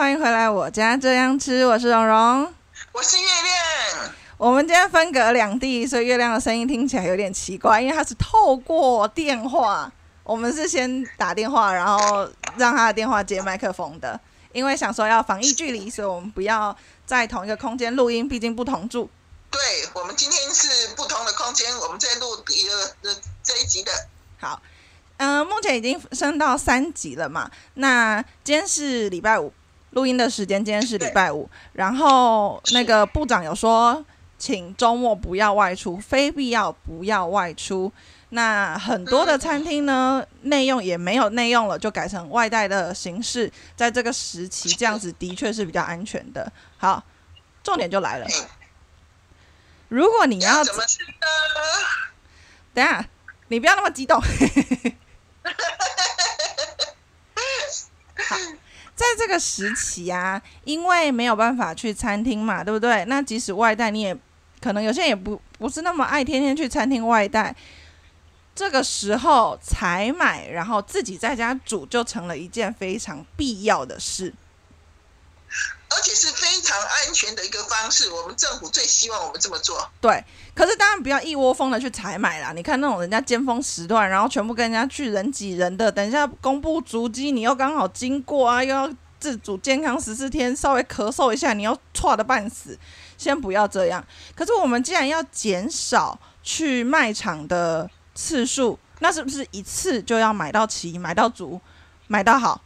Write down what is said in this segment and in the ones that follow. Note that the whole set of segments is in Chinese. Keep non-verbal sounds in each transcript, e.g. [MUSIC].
欢迎回来我家这样吃，我是蓉蓉。我是月亮，我们今天分隔两地，所以月亮的声音听起来有点奇怪，因为它是透过电话。我们是先打电话，然后让他的电话接麦克风的，因为想说要防疫距离，所以我们不要在同一个空间录音，毕竟不同住。对我们今天是不同的空间，我们在录一个这一集的。好，嗯、目前已经升到三级了嘛？那今天是礼拜五，录音的时间今天是礼拜五，然后那个部长有说，请周末不要外出，非必要不要外出。那很多的餐厅呢，内用也没有内用了，就改成外带的形式。在这个时期，这样子的确是比较安全的。好，重点就来了，嗯如果你要要怎么吃呢？等下，你不要那么激动。[LAUGHS] 好，在这个时期啊，因为没有办法去餐厅嘛，对不对？那即使外带，你也可能有些人也不不是那么爱天天去餐厅外带。这个时候才买，然后自己在家煮，就成了一件非常必要的事。而且是非常安全的一个方式，我们政府最希望我们这么做。对，可是当然不要一窝蜂的去采买啦。你看那种人家尖峰时段，然后全部跟人家去人挤人的，等一下公布足迹，你又刚好经过啊，又要自主健康十四天，稍微咳嗽一下，你要错的半死。先不要这样。可是我们既然要减少去卖场的次数，那是不是一次就要买到齐、买到足、买到好？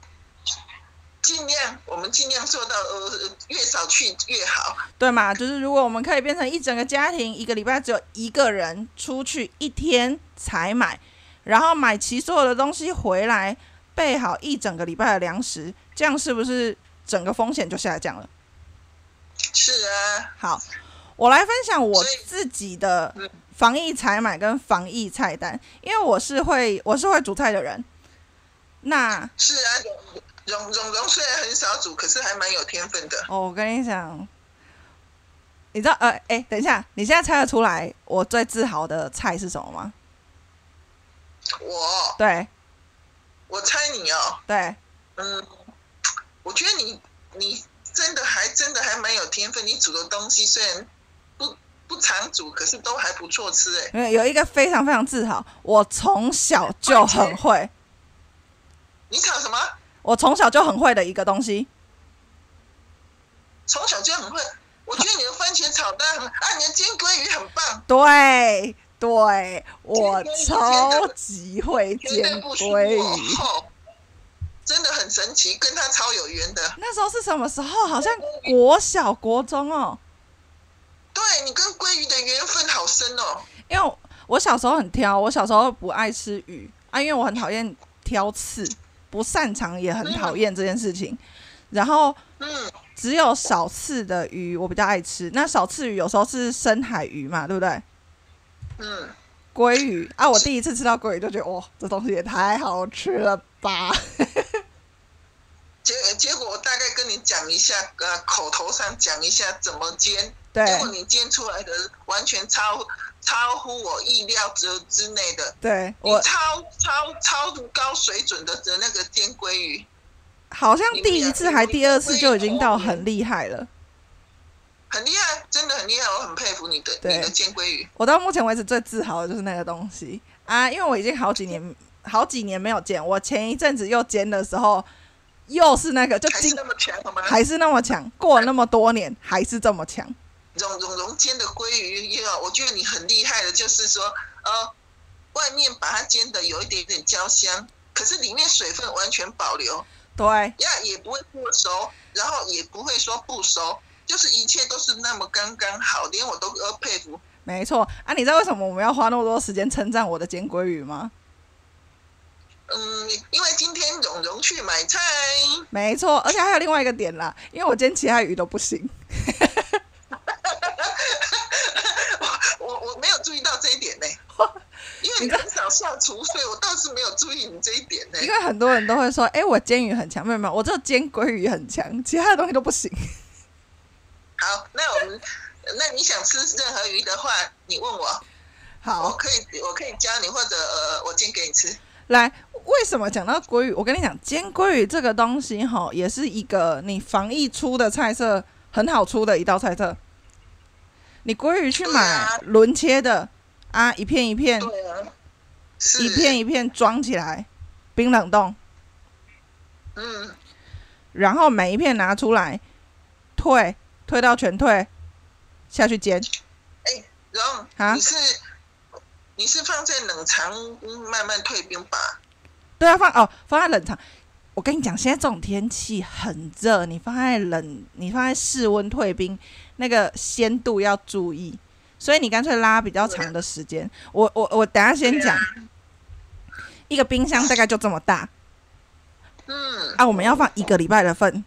尽量我们尽量做到，呃，越少去越好。对嘛？就是如果我们可以变成一整个家庭，一个礼拜只有一个人出去一天采买，然后买齐所有的东西回来，备好一整个礼拜的粮食，这样是不是整个风险就下降了？是啊，好，我来分享我自己的嗯防疫采买跟防疫菜单，因为我是会我是会煮菜的人。那是啊，蓉蓉蓉虽然很少煮，可是还蛮有天分的。哦，我跟你讲，你知道呃，哎，等一下，你现在猜得出来我最自豪的菜是什么吗？我对我猜你哦，对，嗯，我觉得你你真的还真的还蛮有天分，你煮的东西虽然不不常煮，可是都还不错吃哎。没有有一个非常非常自豪，我从小就很会，你炒什么？我从小就很会的一个东西。从小就很会。我觉得你的番茄炒蛋很啊，你的煎鲑鱼很棒，对对，我超级会绝煎鲑鱼。真的很神奇，跟他超有缘的。那时候是什么时候？好像国小、国中哦。对你跟鲑鱼的缘分好深哦。因为我小时候很挑，我小时候不爱吃鱼啊，因为我很讨厌挑刺，不擅长也很讨厌这件事情。然后嗯，只有少刺的鱼我比较爱吃，那少刺鱼有时候是深海鱼嘛，对不对？嗯，鲑鱼。啊，我第一次吃到鲑鱼就觉得哇，这东西也太好吃了吧！结结果我大概跟你讲一下，呃，口头上讲一下怎么煎，对。结果你煎出来的完全超超乎我意料之之内的，对我超超超高水准的的那个煎鲑鱼，好像第一次还第二次就已经到很厉害了。很厉害，真的很厉害，我很佩服你的对你的煎鲑鱼。我到目前为止最自豪的就是那个东西啊，因为我已经好几年好几年没有煎，我前一阵子又煎的时候，又是那个就今还是那么强吗？还是那么强，过了那么多年还是这么强。蓉蓉蓉煎的鲑鱼也有，我觉得你很厉害的，就是说，呃，外面把它煎的有一点点焦香，可是里面水分完全保留，对，呀，也不会过熟，然后也不会说不熟，就是一切都是那么刚刚好，连我都呃佩服。没错啊，你知道为什么我们要花那么多时间称赞我的煎鲑鱼吗？嗯，因为今天蓉蓉去买菜，没错，而且还有另外一个点啦，因为我煎其他鱼都不行。[LAUGHS] 我我没有注意到这一点呢，[LAUGHS] 因为你很少下厨，所以我倒是没有注意你这一点呢。因为很多人都会说，哎、我煎鱼很强，没有没有，我只有煎鲑鱼很强，其他的东西都不行。[LAUGHS] 好，那我们，那你想吃任何鱼的话，你问我，好我，可以我可以教你，或者呃，我煎给你吃。来，为什么讲到鲑鱼？我跟你讲，煎鲑鱼这个东西哈，也是一个你防疫出的菜色，很好出的一道菜色。你鲑鱼去买轮切的啊，一片一片，对啊，一片一片装起来，冰冷冻，嗯，然后每一片拿出来，退退到全退下去煎。哎，然后你是你是放在冷藏慢慢退冰吧？对啊，放哦，放在冷藏。我跟你讲，现在这种天气很热，你放在冷，你放在室温退冰，那个鲜度要注意，所以你干脆拉比较长的时间。我我我等下先讲，一个冰箱大概就这么大，嗯，啊，我们要放一个礼拜的份，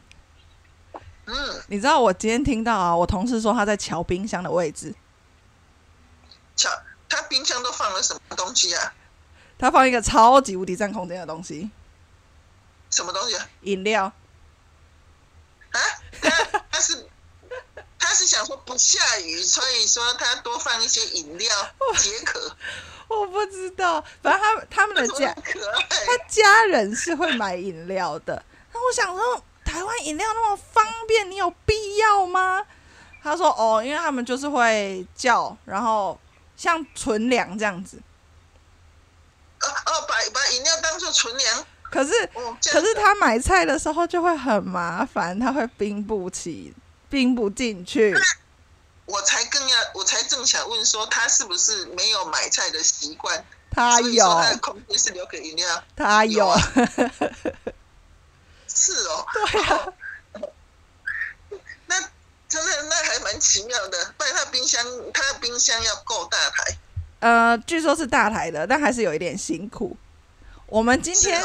嗯，你知道我今天听到啊，我同事说他在瞧冰箱的位置，瞧他冰箱都放了什么东西啊？他放一个超级无敌占空间的东西。什么东西？饮料。啊？他他是他是想说不下雨，所以说他多放一些饮料解渴。我不知道，反正他他们的家，他家人是会买饮料的。那我想说，台湾饮料那么方便，你有必要吗？他说：“哦，因为他们就是会叫，然后像存粮这样子。”哦哦，把把饮料当做存粮。可是，可是他买菜的时候就会很麻烦，他会冰不起，冰不进去。我才更要，我才正想问说，他是不是没有买菜的习惯？他有，他的空间是留给饮料。他有，[LAUGHS] 是哦。对啊。[LAUGHS] 那真的，那还蛮奇妙的。不然他冰箱，他的冰箱要够大台。呃，据说是大台的，但还是有一点辛苦。我们今天，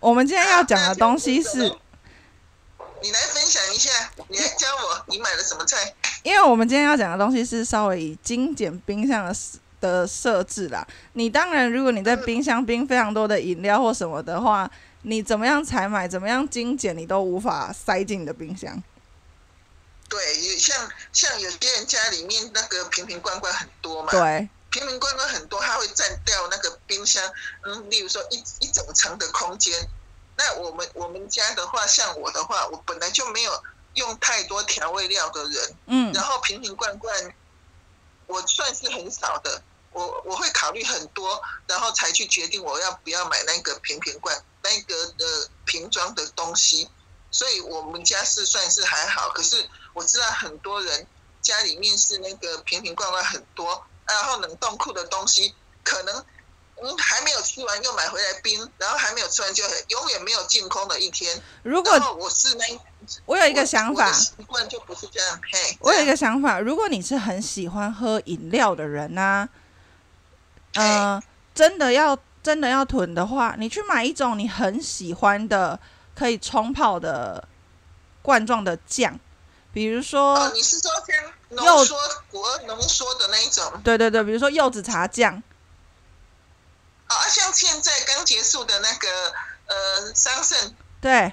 我们今天要讲的东西是，你来分享一下，你来教我，你买了什么菜？因为我们今天要讲的东西是稍微以精简冰箱的的设置啦。你当然，如果你在冰箱冰非常多的饮料或什么的话，你怎么样采买，怎么样精简，你都无法塞进你的冰箱。对，像像有些人家里面那个瓶瓶罐罐很多嘛。对。瓶瓶罐罐很多，它会占掉那个冰箱，嗯，例如说一一整层的空间。那我们我们家的话，像我的话，我本来就没有用太多调味料的人，嗯，然后瓶瓶罐罐，我算是很少的。我我会考虑很多，然后才去决定我要不要买那个瓶瓶罐那个的瓶装的东西。所以我们家是算是还好，可是我知道很多人家里面是那个瓶瓶罐罐很多。然后冷冻库的东西可能嗯还没有吃完又买回来冰，然后还没有吃完就永远没有净空的一天。如果我是那，我有一个想法，习惯就不是这样。嘿，我有一个想法，如果你是很喜欢喝饮料的人呢，嗯，真的要真的要囤的话，你去买一种你很喜欢的可以冲泡的罐状的酱，比如说，你是说像？浓缩果浓缩的那一种，对对对，比如说柚子茶酱，啊，像现在刚结束的那个呃桑葚，对，哎，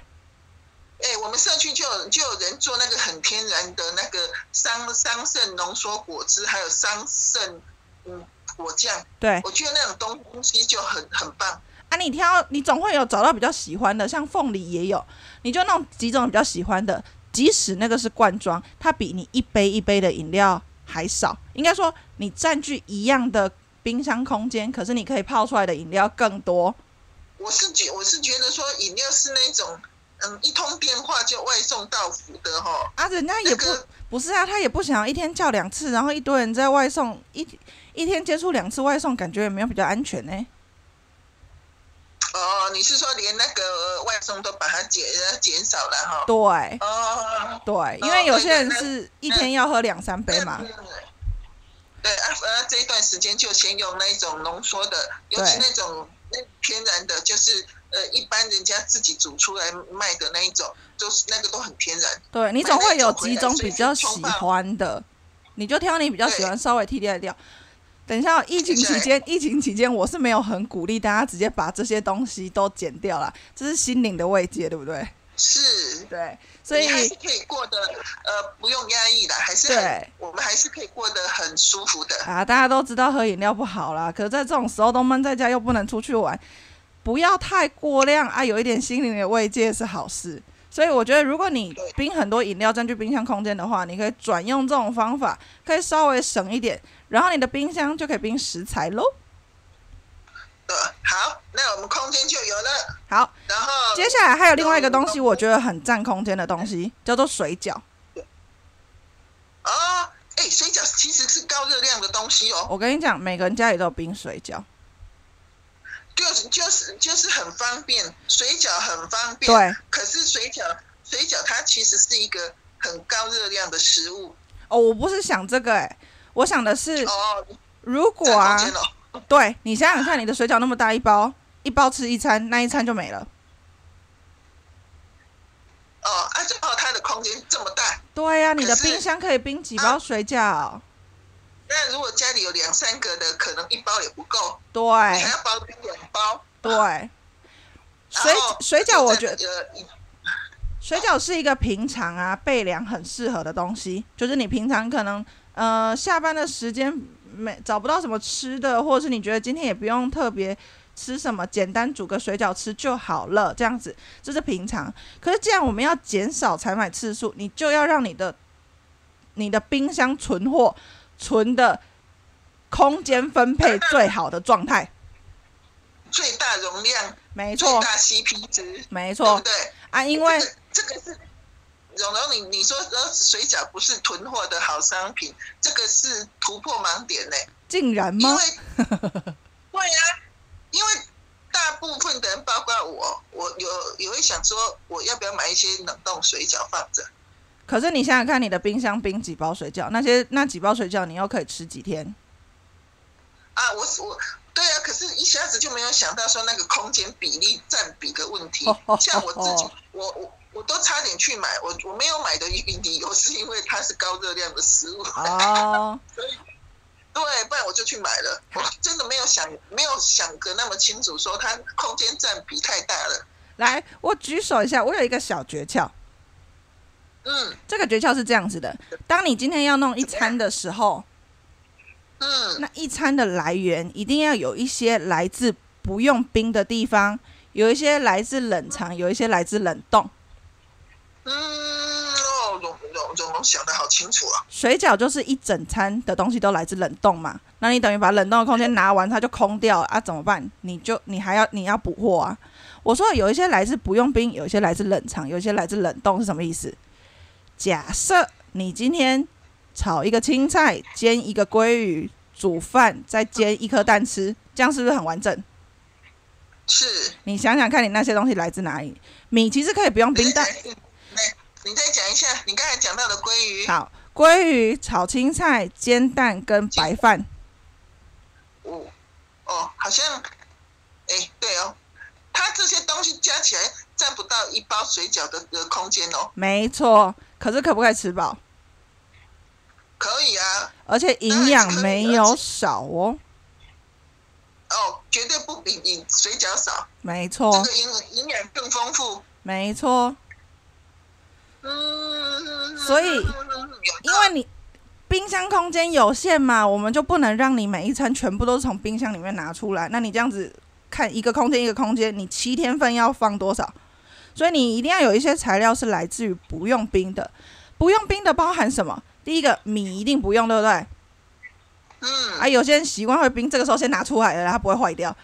我们社区就有就有人做那个很天然的那个桑桑葚浓缩果汁，还有桑葚嗯果酱，对，我觉得那种东东西就很很棒。啊，你挑你总会有找到比较喜欢的，像凤梨也有，你就弄几种比较喜欢的。即使那个是罐装，它比你一杯一杯的饮料还少。应该说，你占据一样的冰箱空间，可是你可以泡出来的饮料更多。我是觉我是觉得说，饮料是那种，嗯，一通电话就外送到府的哈。啊，人家也不不是啊，他也不想要一天叫两次，然后一堆人在外送，一一天接触两次外送，感觉也没有比较安全呢。哦，你是说连那个外送都把它减减少了哈？对，哦，对，因为有些人是一天要喝两三杯嘛。对啊，呃，这一段时间就先用那种浓缩的，尤其那种那天然的，就是呃，一般人家自己煮出来卖的那一种，就是那个都很天然。对你总会有几种比较喜欢的，你就挑你比较喜欢，稍微替代掉。等一下，疫情期间，疫情期间我是没有很鼓励大家直接把这些东西都剪掉了，这是心灵的慰藉，对不对？是，对，所以还是可以过得呃不用压抑的，还是对，我们还是可以过得很舒服的啊！大家都知道喝饮料不好啦，可是在这种时候都闷在家又不能出去玩，不要太过量啊，有一点心灵的慰藉是好事。所以我觉得，如果你冰很多饮料占据冰箱空间的话，你可以转用这种方法，可以稍微省一点，然后你的冰箱就可以冰食材喽。对，好，那我们空间就有了。好，然后接下来还有另外一个东西，我觉得很占空间的东西，叫做水饺。哦，哎，水饺其实是高热量的东西哦，我跟你讲，每个人家里都有冰水饺。就是就是就是很方便，水饺很方便。对，可是水饺水饺它其实是一个很高热量的食物。哦，我不是想这个、欸，我想的是，哦，如果啊。对你想想看，你的水饺那么大一包，一包吃一餐，那一餐就没了。哦，啊，正好它的空间这么大，对呀、你的冰箱可以冰几包水饺？那如果家里有两三个的，可能一包也不够，你对还要包冰两包。对，然水水饺我觉得水饺是一个平常啊备粮很适合的东西，就是你平常可能呃下班的时间没找不到什么吃的，或者是你觉得今天也不用特别吃什么，简单煮个水饺吃就好了，这样子这是平常。可是既然我们要减少采买次数，你就要让你的你的冰箱存货存的空间分配最好的状态。最大容量、没错，最大 CP 值，没错不对？啊，因为这个是蓉蓉，你你说呃水饺不是囤货的好商品，这个是突破盲点呢。竟然吗？因为 [LAUGHS] 对呀、因为大部分的人，包括我，我有也会想说，我要不要买一些冷冻水饺放着？可是你想想看，你的冰箱冰几包水饺，那些那几包水饺你又可以吃几天？啊，我我对啊，可是一下子就没有想到说那个空间比例占比的问题。[LAUGHS] 像我自己，我我我都差点去买，我我没有买的理由是因为它是高热量的食物，[LAUGHS] 哦，对，不然我就去买了。我真的没有想没有想的那么清楚，说它空间占比太大了。来，我举手一下，我有一个小诀窍。嗯这个诀窍是这样子的：当你今天要弄一餐的时候，嗯，那一餐的来源一定要有一些来自不用冰的地方，有一些来自冷藏，有一些来自冷冻。嗯，哦，蓉蓉蓉蓉想的好清楚啊。水饺就是一整餐的东西都来自冷冻嘛，那你等于把冷冻的空间拿完，它就空掉了啊？怎么办？你就你还要你要补货啊？我说有一些来自不用冰，有一些来自冷藏，有一些来自冷冻是什么意思？假设你今天炒一个青菜，煎一个鲑鱼，煮饭，再煎一颗蛋吃，这样是不是很完整？是，你想想看，你那些东西来自哪里？米其实可以不用冰，但来，你再讲一下你刚才讲到的鲑鱼。好，鲑鱼炒青菜、煎蛋跟白饭，哦，哦，好像，哎，对哦，它这些东西加起来占不到一包水饺的的空间哦。没错。可是可不可以吃饱？可以啊，而且营养没有少哦。哦，绝对不比你水饺少，这没错，个营营养更丰富。没错，嗯，所以因为你冰箱空间有限嘛，我们就不能让你每一餐全部都是从冰箱里面拿出来。那你这样子看一个空间一个空间，你七天份要放多少？所以你一定要有一些材料是来自于不用冰的。不用冰的包含什么？第一个米一定不用，对不对？嗯，啊，有些人习惯会冰，这个时候先拿出来了，它不会坏掉。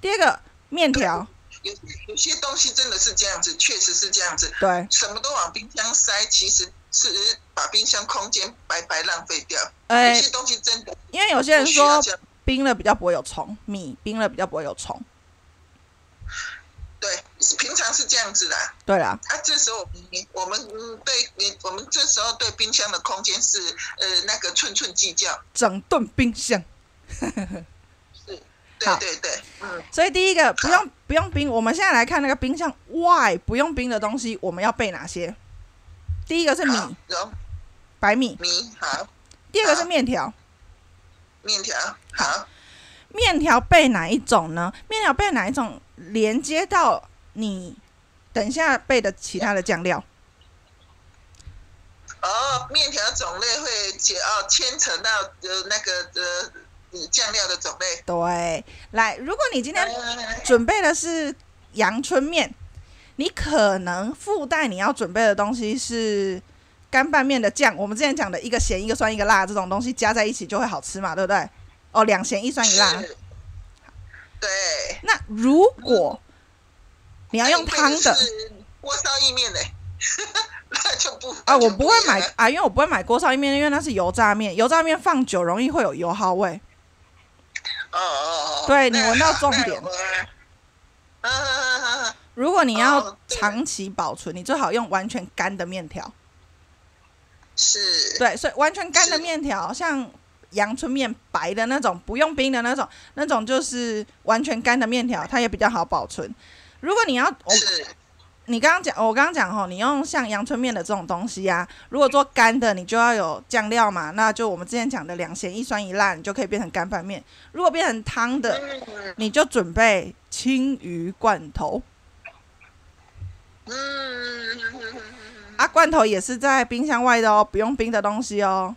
第二个面条，有有些东西真的是这样子，确实是这样子，对，什么都往冰箱塞，其实是把冰箱空间白白浪费掉。哎、有些东西真的因为有些人说。冰了比较不会有虫，米冰了比较不会有虫。对，平常是这样子的啊。对啦，啊这时候我们我们嗯对你我们这时候对冰箱的空间是呃那个寸寸计较。整顿冰箱。[LAUGHS] 对对对，嗯，所以第一个不用不用冰，我们现在来看那个冰箱外不用冰的东西，我们要备哪些？第一个是米，白米；米好，第二个是面条。面条好，面条备哪一种呢？面条备哪一种？连接到你等一下备的其他的酱料。哦，面条种类会牵哦牵扯到呃那个呃你酱料的种类。对，来，如果你今天嗯准备的是阳春面，你可能附带你要准备的东西是干拌面的酱。我们之前讲的一个咸、一个酸、一个辣这种东西加在一起就会好吃嘛，对不对？哦，两咸一酸一辣。对，那如果你要用汤的锅烧意面嘞，[LAUGHS] 那就不啊，我不会买啊，因为我不会买锅烧意面，因为那是油炸面，油炸面放久容易会有油耗味。哦哦哦，对你闻到重点。嗯嗯嗯嗯嗯如果你要长期保存，你最好用完全干的面条。是，对，所以完全干的面条，像阳春面白的那种，不用冰的那种，那种就是完全干的面条，它也比较好保存。如果你要，你刚刚讲，我刚刚讲吼，你用像阳春面的这种东西啊，如果做干的，你就要有酱料嘛，那就我们之前讲的两咸一酸一辣，你就可以变成干拌面。如果变成汤的，嗯你就准备青鱼罐头嗯，啊，罐头也是在冰箱外的哦，不用冰的东西哦。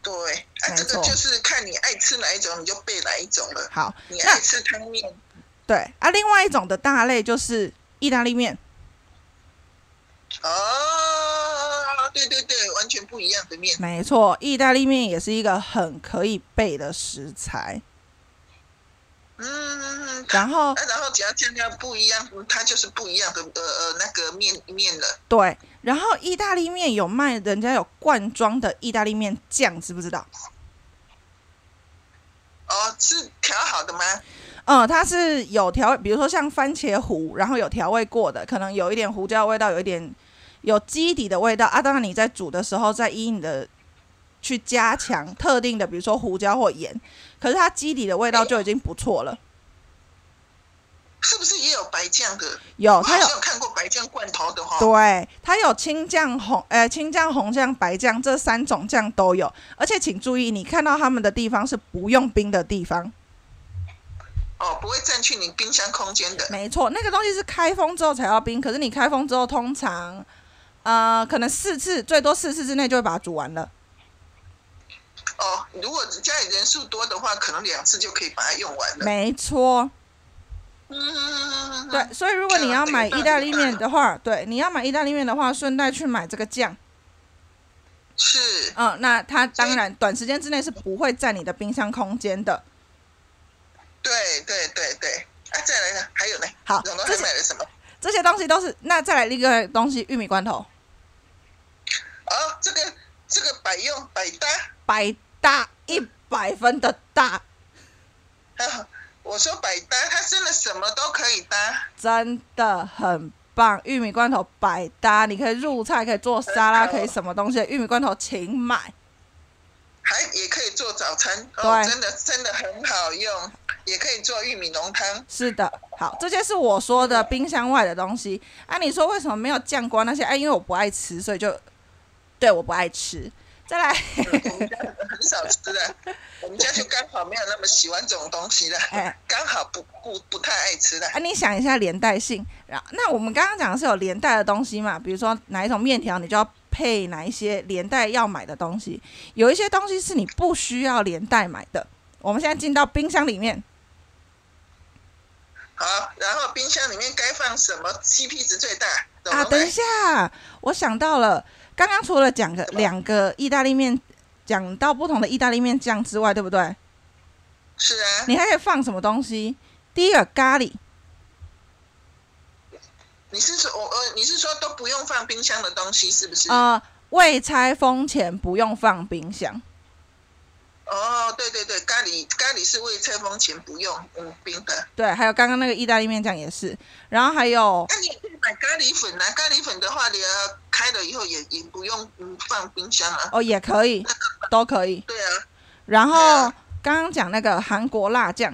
对，啊，这个就是看你爱吃哪一种，你就备哪一种了。好，你爱吃汤面，对啊，另外一种的大类就是意大利面。哦，对对对，完全不一样的面。没错，意大利面也是一个很可以备的食材。嗯，然后啊，然后只要酱料不一样，嗯它就是不一样的呃呃那个面面的。对，然后意大利面有卖，人家有罐装的意大利面酱，知不知道？哦，是调好的吗？嗯，它是有调，比如说像番茄糊，然后有调味过的，可能有一点胡椒味道，有一点有基底的味道啊。当然你在煮的时候，再依你的去加强特定的，比如说胡椒或盐，可是它基底的味道就已经不错了。是不是也有白酱的？有，我好哦它有像有看过白酱罐头的哈。对，它有青酱、红呃青酱、红酱、白酱这三种酱都有，而且请注意，你看到他们的地方是不用冰的地方。哦，不会占据你冰箱空间的。没错，那个东西是开封之后才要冰，可是你开封之后，通常呃可能四次最多四次之内就会把它煮完了。哦，如果家里人数多的话，可能两次就可以把它用完了。没错，嗯，对，所以如果你要买意大利面的话，对，你要买意大利面的话，顺带去买这个酱，是嗯，那它当然短时间之内是不会占你的冰箱空间的。对对对对。啊，再来呢？还有呢？好这买了什么？这些东西都是，那再来一个东西，玉米罐头，哦，这个这个百用百搭。百搭一百分的大，啊，我说百搭，它真的什么都可以搭。真的很棒。玉米罐头百搭，你可以入菜，可以做沙拉，可以什么东西，玉米罐头请买。还也可以做早餐哦，对真的真的很好用，也可以做玉米浓汤。是的，好，这些是我说的冰箱外的东西。啊，你说为什么没有酱瓜那些？哎、因为我不爱吃，所以就对我不爱吃。再来，我们家很少吃的，[LAUGHS] 我们家就刚好没有那么喜欢这种东西的，哎刚好不不不太爱吃的。啊，你想一下连带性。然后，那我们刚刚讲的是有连带的东西嘛？比如说哪一种面条，你就要配哪一些连带要买的东西。有一些东西是你不需要连带买的。我们现在进到冰箱里面，好，然后冰箱里面该放什么 CP 值最大？啊，等一下，我想到了，刚刚除了讲个两个意大利面，讲到不同的意大利面酱之外，对不对？是啊，你还可以放什么东西？第一个咖喱，你是说我呃，你是说都不用放冰箱的东西是不是？呃，未拆封前不用放冰箱。哦，对对对，咖喱咖喱是未拆封前不用嗯冰的。对，还有刚刚那个意大利面酱也是，然后还有那你也可以买咖喱粉啊，咖喱粉的话，你要开了以后也也不用嗯放冰箱啊。哦也可以，都可以。对啊，然后刚刚讲那个韩国辣酱，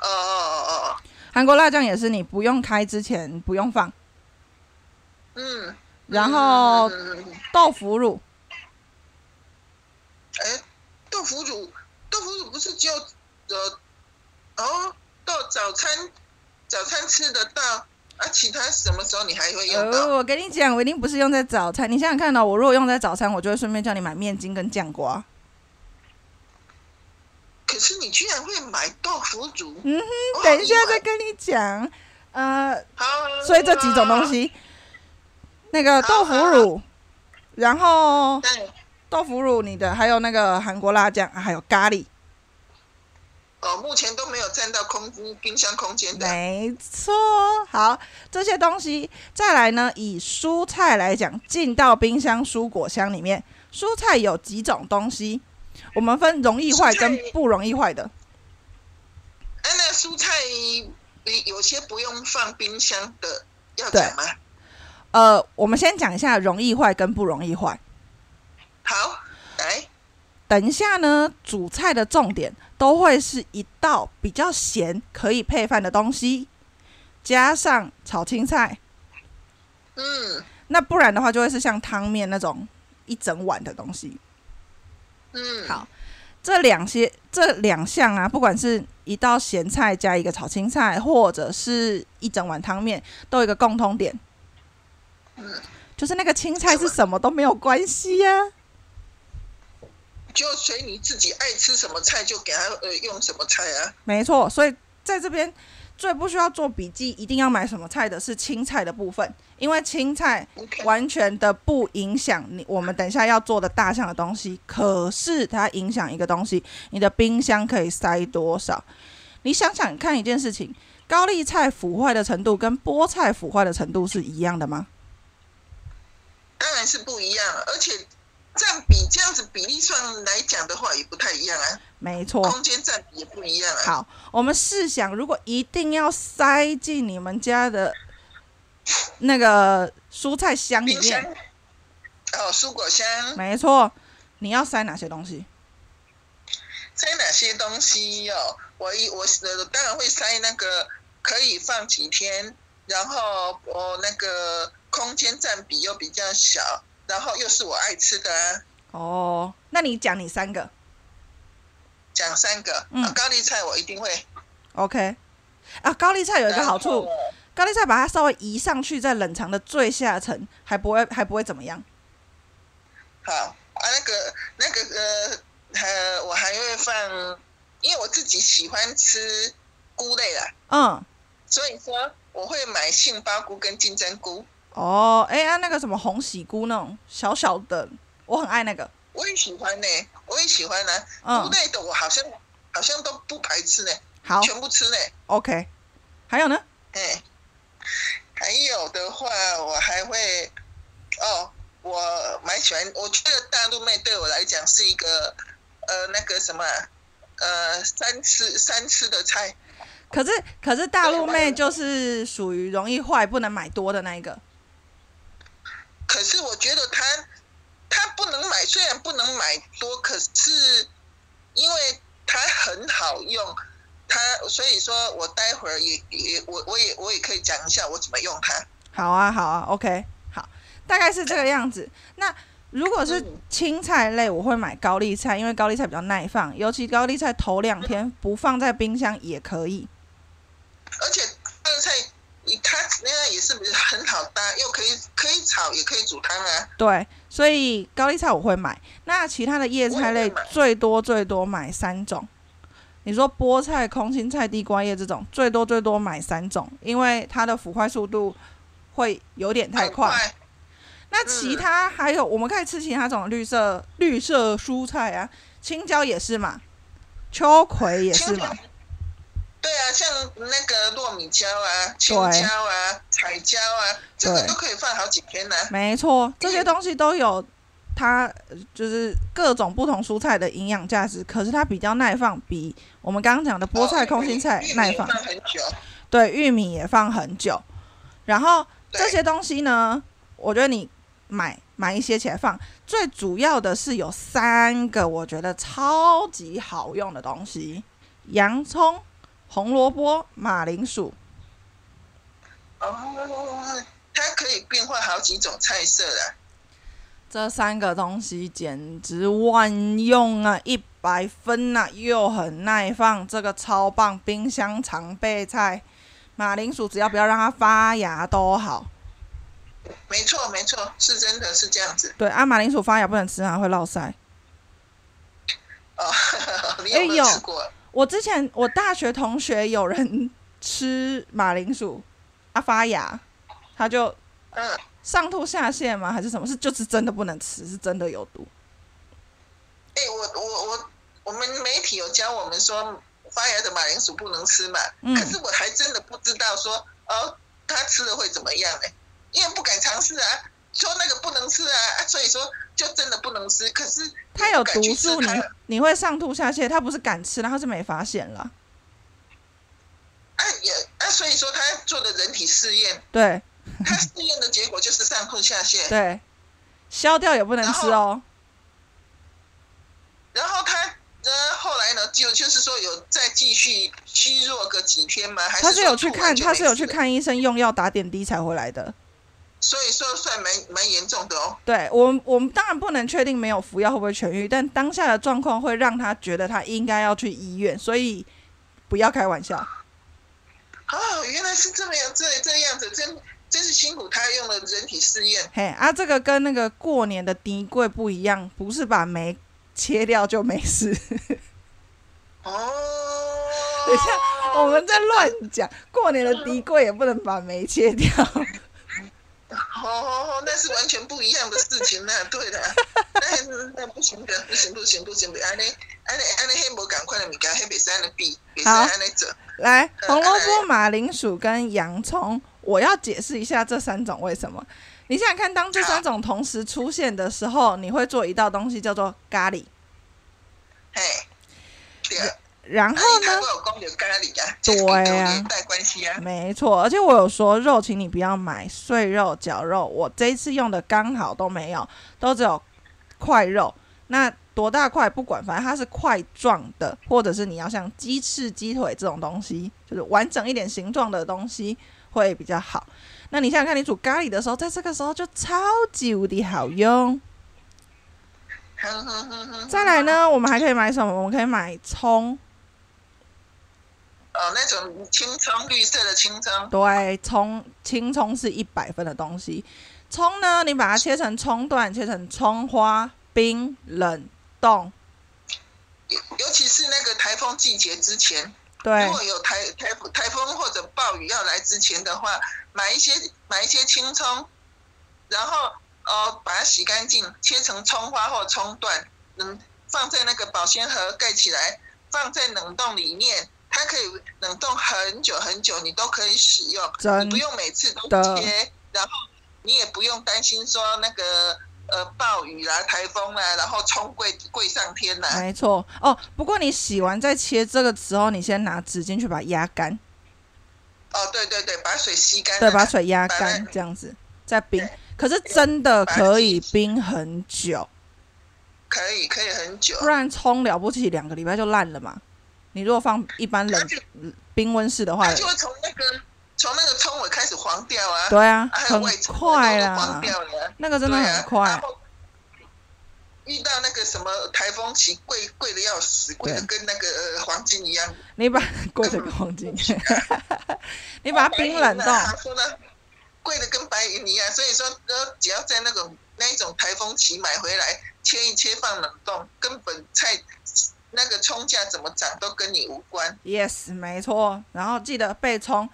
哦哦哦哦，韩国辣酱也是你不用开之前不用放。嗯。然后豆腐乳，哎，豆腐乳，豆腐乳不是就呃哦，到早餐早餐吃得到啊？其他什么时候你还会用到？呃，我跟你讲，我一定不是用在早餐。你想想看哦，我如果用在早餐，我就会顺便叫你买面筋跟酱瓜。是你居然会买豆腐乳？嗯哼，等一下再跟你讲。呃，好，所以这几种东西，那个豆腐乳，然后，豆腐乳，你的还有那个韩国辣酱，还有咖喱，哦，目前都没有占到空冰箱空间的。没错。好，这些东西再来呢，以蔬菜来讲，进到冰箱蔬果箱里面，蔬菜有几种东西，我们分容易坏跟不容易坏的。哎，那蔬菜你有些不用放冰箱的，要对讲吗？呃，我们先讲一下容易坏跟不容易坏。好，来，等一下呢，煮菜的重点都会是一道比较咸可以配饭的东西，加上炒青菜。嗯那不然的话，就会是像汤面那种一整碗的东西。嗯，好，这两些这两项啊，不管是一道咸菜加一个炒青菜，或者是一整碗汤面，都有一个共通点，嗯，就是那个青菜是什么都没有关系呀、就随你自己爱吃什么菜就给他呃用什么菜啊。没错，所以在这边最不需要做笔记，一定要买什么菜的是青菜的部分，因为青菜完全的不影响你我们等一下要做的大项的东西，可是它影响一个东西，你的冰箱可以塞多少？你想想看一件事情，高丽菜腐坏的程度跟菠菜腐坏的程度是一样的吗？当然是不一样，而且占比这样子比例上来讲的话也不太一样啊，没错。空间占比也不一样啊。好，我们试想，如果一定要塞进你们家的那个蔬菜箱里面，哦，蔬果箱没错，你要塞哪些东西？塞哪些东西哦？我一我呃当然会塞那个可以放几天，然后我那个空间占比又比较小，然后又是我爱吃的啊。哦，那你讲你三个讲三个，嗯啊高丽菜我一定会。，OK？啊，高丽菜有一个好处，高丽菜把它稍微移上去，在冷藏的最下层，还不会还不会怎么样。好啊，那个那个呃呃，我还会放，因为我自己喜欢吃菇类啦，嗯，所以说我会买杏鲍菇跟金针菇。哦，哎啊，那个什么红喜菇那种小小的，我很爱那个。我也喜欢呢，我也喜欢呢、菇嗯，类的我好像好像都不排斥呢，好全部吃呢。，OK。还有呢？哎，还有的话，我还会哦，我蛮喜欢，我觉得大陆妹对我来讲是一个呃那个什么啊呃三吃三吃的菜。可是可是大陆妹就是属于容易坏，不能买多的那一个。可是我觉得它它不能买，虽然不能买多，可是因为它很好用，它所以说我待会儿也也我我也我也可以讲一下我怎么用它。好啊，好啊，OK，好，大概是这个样子。那如果是嗯青菜类，我会买高丽菜，因为高丽菜比较耐放，尤其高丽菜头两天不放在冰箱也可以。而且那个菜，它那样也是 [LAUGHS] 很好搭，又可以可以炒，也可以煮汤啊。对，所以高丽菜我会买。那其他的叶菜类最多最多买三种。你说菠菜、空心菜、地瓜叶这种，最多最多买三种，因为它的腐坏速度会有点太很快。那其他还有，我们可以吃其他种绿色绿色蔬菜啊，青椒也是嘛，秋葵也是嘛，对啊，像那个糯米椒啊、青椒啊、彩椒啊，这个都可以放好几天呢、没错，这些东西都有它呃就是各种不同蔬菜的营养价值，可是它比较耐放，比我们刚刚讲的菠菜、哦空心菜耐放。放很久。对，玉米也放很久。然后这些东西呢，我觉得你买买一些起来放，最主要的是有三个我觉得超级好用的东西：洋葱、红萝卜、马铃薯。哦，它可以变换好几种菜色的。这三个东西简直万用啊，一百分呐、又很耐放，这个超棒，冰箱常备菜。马铃薯只要不要让它发芽都好。没错，没错，是真的是这样子。对啊，马铃薯发芽不能吃啊，会落腮。哦，[LAUGHS] 你有没有吃过？我之前我大学同学有人吃马铃薯啊发芽，他就嗯，上吐下泻吗？还是什么？是就是真的不能吃，是真的有毒。哎、我我我我们媒体有教我们说发芽的马铃薯不能吃嘛，嗯可是我还真的不知道说哦，他吃了会怎么样呢？因为不敢尝试啊，说那个不能吃啊，啊所以说就真的不能吃。可是他有毒素，你你会上吐下泻。他不是敢吃，然后是没发现了。啊也啊，所以说他做的人体试验，对他试验的结果就是上吐下泻。对，消掉也不能吃哦。然后他呃后来呢，就就是说有再继续虚弱个几天吗？还是他是有去看，他是有去看医生，用药打点滴才回来的。所以说算蛮蛮严重的哦。对我们，我们当然不能确定没有服药会不会痊愈，但当下的状况会让他觉得他应该要去医院，所以不要开玩笑。哦，原来是这么样，这这样子，真真是辛苦他用了人体试验。嘿啊，这个跟那个过年的低柜不一样，不是把煤切掉就没事。哦，[LAUGHS] 等一下，我们在乱讲，过年的低柜也不能把煤切掉。哦，那是完全不一样的事情呢。[LAUGHS] 对的，那那不行的，不行不行不行的，安尼安尼安尼，迄无共款的物件，迄袂使安尼比，袂使好安尼做。来，呃红萝卜、马铃薯跟洋葱，我要解释一下这三种为什么。你想想看，当这三种同时出现的时候，你会做一道东西叫做咖喱，嘿，对啊。然后呢对呀啊连带关系啊。没错，而且我有说肉，请你不要买碎肉、绞肉，我这一次用的刚好都没有，都只有块肉。那多大块不管，反正它是块状的，或者是你要像鸡翅、鸡腿这种东西，就是完整一点形状的东西会比较好。那你想想看，你煮咖喱的时候，在这个时候就超级无敌好用。[LAUGHS] 再来呢，我们还可以买什么？我们可以买葱，哦，那种青葱，绿色的青葱。对，葱青葱是一百分的东西。葱呢，你把它切成葱段，切成葱花，冰冷冻。尤尤其是那个台风季节之前，对如果有台台台风或者暴雨要来之前的话，买一些买一些青葱，然后呃把它洗干净，切成葱花或葱段，嗯，放在那个保鲜盒盖起来，放在冷冻里面，它可以冷冻很久很久，你都可以使用，你不用每次都切，然后你也不用担心说那个呃暴雨啦、台风啦，然后冲柜柜上天啦。没错哦。不过你洗完再切这个时候，你先拿纸巾去把它压干，哦，对对对，把水吸干了。对，把水压干，这样子再冰。可是真的可以冰很久，可以可以很久不。然冲了不起两个礼拜就烂了嘛。你如果放一般冷冰温室的话它，就会从那个从那个葱尾开始黄掉啊，对啊，很快都都黄啦，掉了。啊，那个真的很快。遇到那个什么台风期，贵贵的要死，贵的跟那个呃黄金一样。你把 [LAUGHS] 贵的跟黄金，[LAUGHS] [LAUGHS] 你把它冰冷冻，贵的跟白银一样，所以说呃，只要在那种那一种台风期买回来，切一切放冷冻，根本菜那个葱价怎么涨都跟你无关。Yes，没错。然后记得备葱，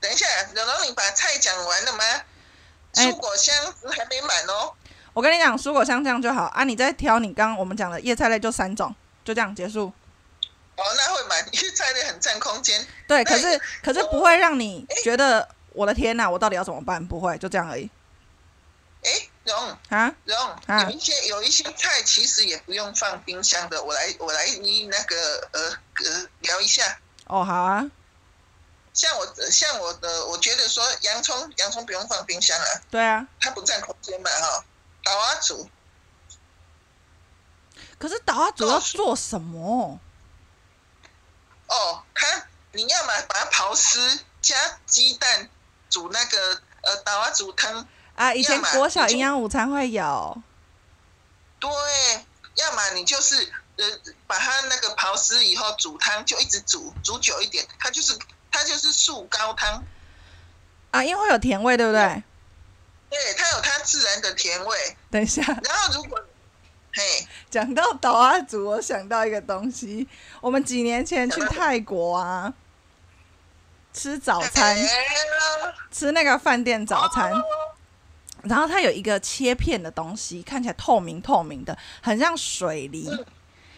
等一下，柔柔，你把菜讲完了吗？哎蔬果箱还没满哦。我跟你讲，蔬果箱这样就好啊。你再挑你刚刚我们讲的叶菜类就三种，就这样结束。哦，那会满，叶菜类很占空间。对，可是可是不会让你觉得我的天哪，我到底要怎么办？不会，就这样而已哎，蓉啊。蓉，啊有一些有一些菜其实也不用放冰箱的，我来我来你那个呃呃聊一下。哦，好啊，像我像我的，我觉得说洋葱洋葱不用放冰箱啊，对啊。它不占空间嘛哈。倒啊煮可是倒啊煮要做什么？哦，它你要么把它刨丝加鸡蛋煮那个呃倒啊煮汤，啊，以前国小营养午餐会有。对，要么你就是呃把它那个刨丝以后煮汤，就一直煮煮久一点，它就是它就是素高汤，啊，因为会有甜味，对不对？对，它有它自然的甜味。等一下，然后如果 [LAUGHS] 嘿讲到岛阿族，我想到一个东西，我们几年前去泰国啊，吃早餐，哎吃那个饭店早餐，然后它有一个切片的东西，看起来透明透明的，很像水梨。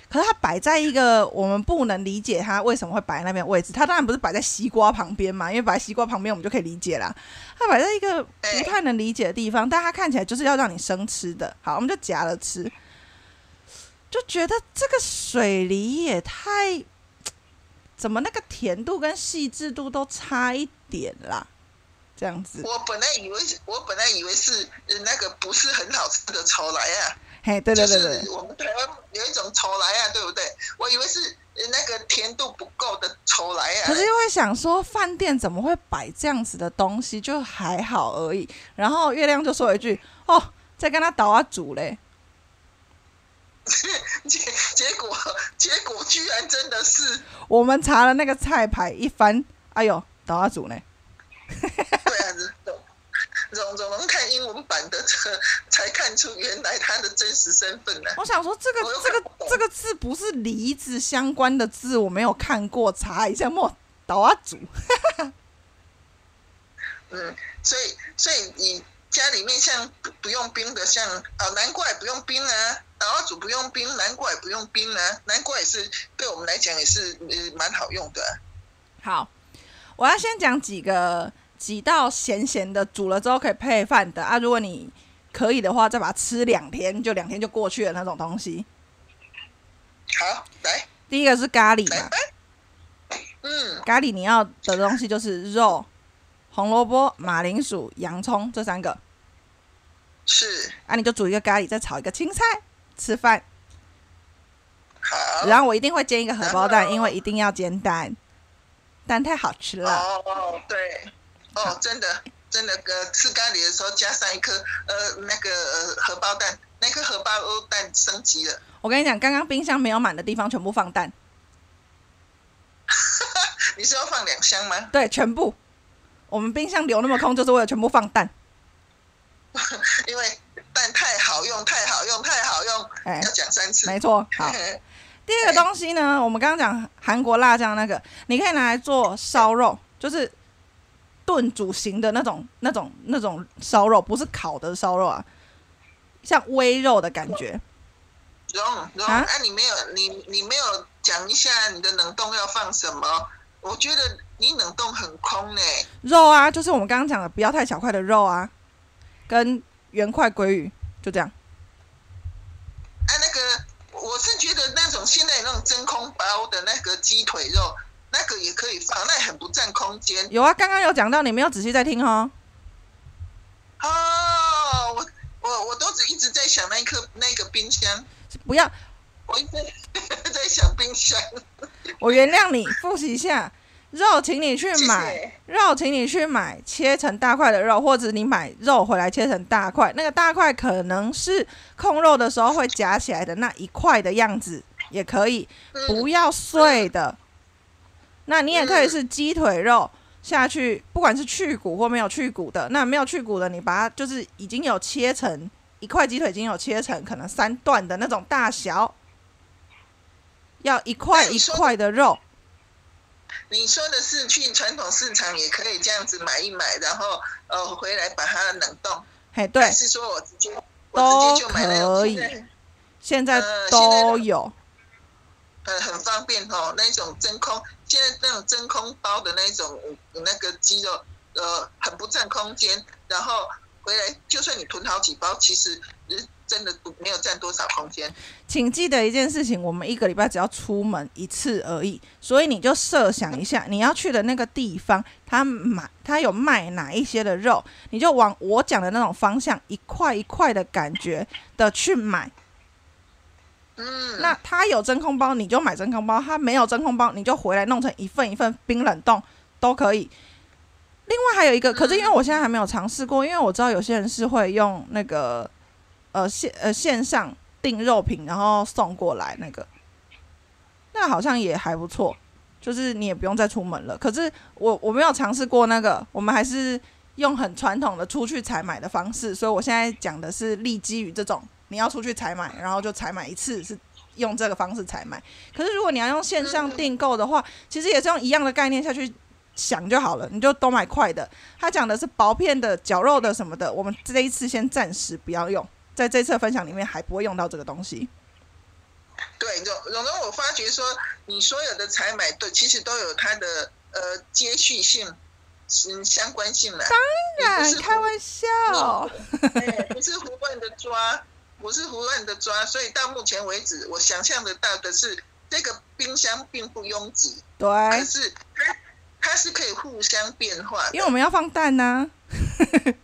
可是它摆在一个我们不能理解它为什么会摆那边位置。它当然不是摆在西瓜旁边嘛，因为摆在西瓜旁边我们就可以理解啦。它摆在一个不太能理解的地方，但它看起来就是要让你生吃的。好，我们就夹了吃，就觉得这个水梨也太怎么那个甜度跟细致度都差一点啦，这样子。我本来以为是，我本来以为是呃那个不是很好吃的丑来啊，嘿，对对对对就是，我们台湾有一种丑来啊，对不对？我以为是呃那个甜度不够的丑来啊。可是又会想说，饭店怎么会摆这样子的东西？就还好而已。然后月亮就说一句：“哦，在跟他倒啊煮嘞。结 [LAUGHS] 结果结果居然真的是，”我们查了那个菜牌一翻，哎呦，倒啊煮呢？总总能看英文版的，这才看出原来他的真实身份呢、我想说，这个这个这个字不是梨子相关的字，我没有看过，查一下莫倒阿祖。[LAUGHS] 嗯，所以所以你家里面像不不用冰的，像哦，难怪不用冰啊，然后煮不用冰，难怪不用冰啊，难怪也是对我们来讲也是呃蛮好用的啊、好，我要先讲几个几道咸咸的，煮了之后可以配饭的啊。如果你可以的话，再把它吃两天，就两天就过去了那种东西。好，来第一个是咖喱嘛，嗯，咖喱你要的东西就是肉、红萝卜、马铃薯、洋葱这三个是啊，你就煮一个咖喱，再炒一个青菜，吃饭。好。然后我一定会煎一个荷包蛋，因为一定要煎蛋，蛋太好吃了。哦，对，哦，真的，真的，呃，吃咖喱的时候加上一颗呃那个呃荷包蛋，那颗荷包蛋升级了。我跟你讲，刚刚冰箱没有满的地方全部放蛋，[LAUGHS] 你是要放两箱吗？对，全部。我们冰箱留那么空，就是为了全部放蛋。[LAUGHS] 因为蛋太好用，太好用，太好用，哎要讲三次。没错，好。[LAUGHS] 第二个东西呢，我们刚刚讲韩国辣酱那个，你可以拿来做烧肉，就是炖煮型的那种、那种、那种烧肉，不是烤的烧肉啊，像微肉的感觉。容容，啊啊，你没有你你没有讲一下你的冷冻要放什么？我觉得你冷冻很空呢。肉啊，就是我们刚刚讲的不要太小块的肉啊，跟圆块鲑鱼，就这样。啊，那个我是觉得那种现在那种真空包的那个鸡腿肉，那个也可以放，那很不占空间。有啊，刚刚有讲到，你没有仔细在听哦。哦，我我我都只一直在想那一颗那个冰箱，不要，我一直在想冰箱。我原谅你，复习一下。肉，请你去谢买谢。肉，请你去买切成大块的肉，或者你买肉回来切成大块。那个大块可能是控肉的时候会夹起来的那一块的样子，也可以，不要碎的。那你也可以是鸡腿肉下去，不管是去骨或没有去骨的，那没有去骨的，你把它就是已经有切成一块鸡腿，已经有切成可能三段的那种大小，要一块一块的肉。你说的是去传统市场也可以这样子买一买，然后呃回来把它冷冻，嘿，对还，是说我直接我直接就买那种可以现在都有。呃很方便哦，那种真空现在那种真空包的那种那个鸡肉呃很不占空间，然后回来就算你囤好几包，其实真的没有占多少空间。请记得一件事情，我们一个礼拜只要出门一次而已，所以你就设想一下，你要去的那个地方，他买他有卖哪一些的肉，你就往我讲的那种方向，一块一块的感觉的去买。那他有真空包，你就买真空包；他没有真空包，你就回来弄成一份一份冰冷冻都可以。另外还有一个，可是因为我现在还没有尝试过，因为我知道有些人是会用那个呃线呃线上订肉品，然后送过来那个，那好像也还不错，就是你也不用再出门了。可是我我没有尝试过那个，我们还是用很传统的出去采买的方式，所以我现在讲的是立基于这种你要出去采买，然后就采买一次是用这个方式采买。可是如果你要用线上订购的话，其实也是用一样的概念下去想就好了，你就都买快的。他讲的是薄片的、绞肉的什么的，我们这一次先暂时不要用，在这次分享里面还不会用到这个东西。对，荣荣荣，我发觉说你所有的采买都其实都有它的呃接续性，嗯，相关性的。当然，开玩笑，[LAUGHS] 不是胡乱的抓，不是胡乱的抓，所以到目前为止，我想象得到的是，这个冰箱并不拥挤，对，可是它它是可以互相变化，因为我们要放蛋呢。[LAUGHS]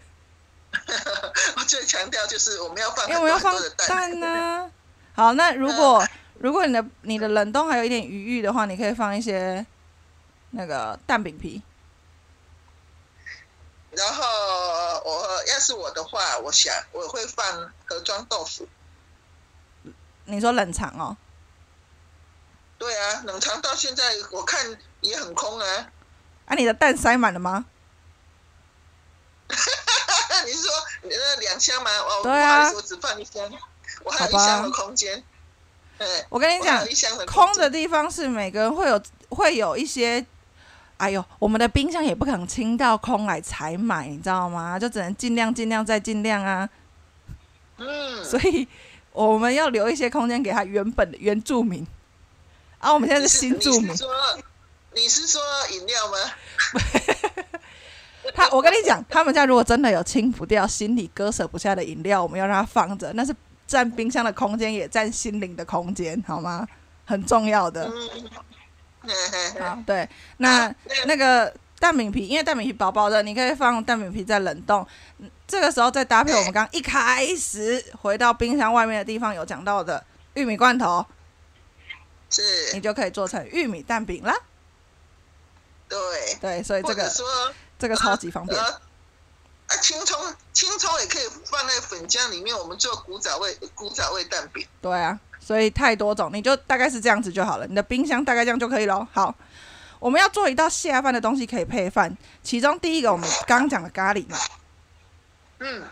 我最强调就是我们要放，因为我们要放蛋呢。好，那如果。[LAUGHS] 如果你的你的冷冻还有一点余裕的话，你可以放一些那个蛋饼皮。然后我要是我的话，我想我会放盒装豆腐。你说冷藏哦？对啊，冷藏到现在我看也很空啊。啊，你的蛋塞满了吗？[LAUGHS] 你是说你那两箱吗？哦，对啊，我只放一箱，我还有一箱的空间。我跟你讲，空的地方是每个人会有会有一些，哎呦，我们的冰箱也不可能清到空来采买，你知道吗？就只能尽量尽量再尽量啊。嗯，所以我们要留一些空间给他原本的原住民。啊，我们现在是新住民。说你是说饮料吗？[LAUGHS] 他，我跟你讲，他们家如果真的有清不掉、心里割舍不下的饮料，我们要让它放着，那是。占冰箱的空间，也占心灵的空间，好吗？很重要的。[LAUGHS] 好，对，那那个蛋饼皮，因为蛋饼皮薄薄的，你可以放蛋饼皮在冷冻。这个时候再搭配我们刚一开始回到冰箱外面的地方有讲到的玉米罐头，是，你就可以做成玉米蛋饼了。对对，所以这个这个超级方便。啊，青葱青葱也可以放在粉浆里面，我们做古早味古早味蛋饼。对啊，所以太多种，你就大概是这样子就好了。你的冰箱大概这样就可以了。好，我们要做一道下饭的东西可以配饭，其中第一个我们刚刚讲的咖喱嘛。嗯。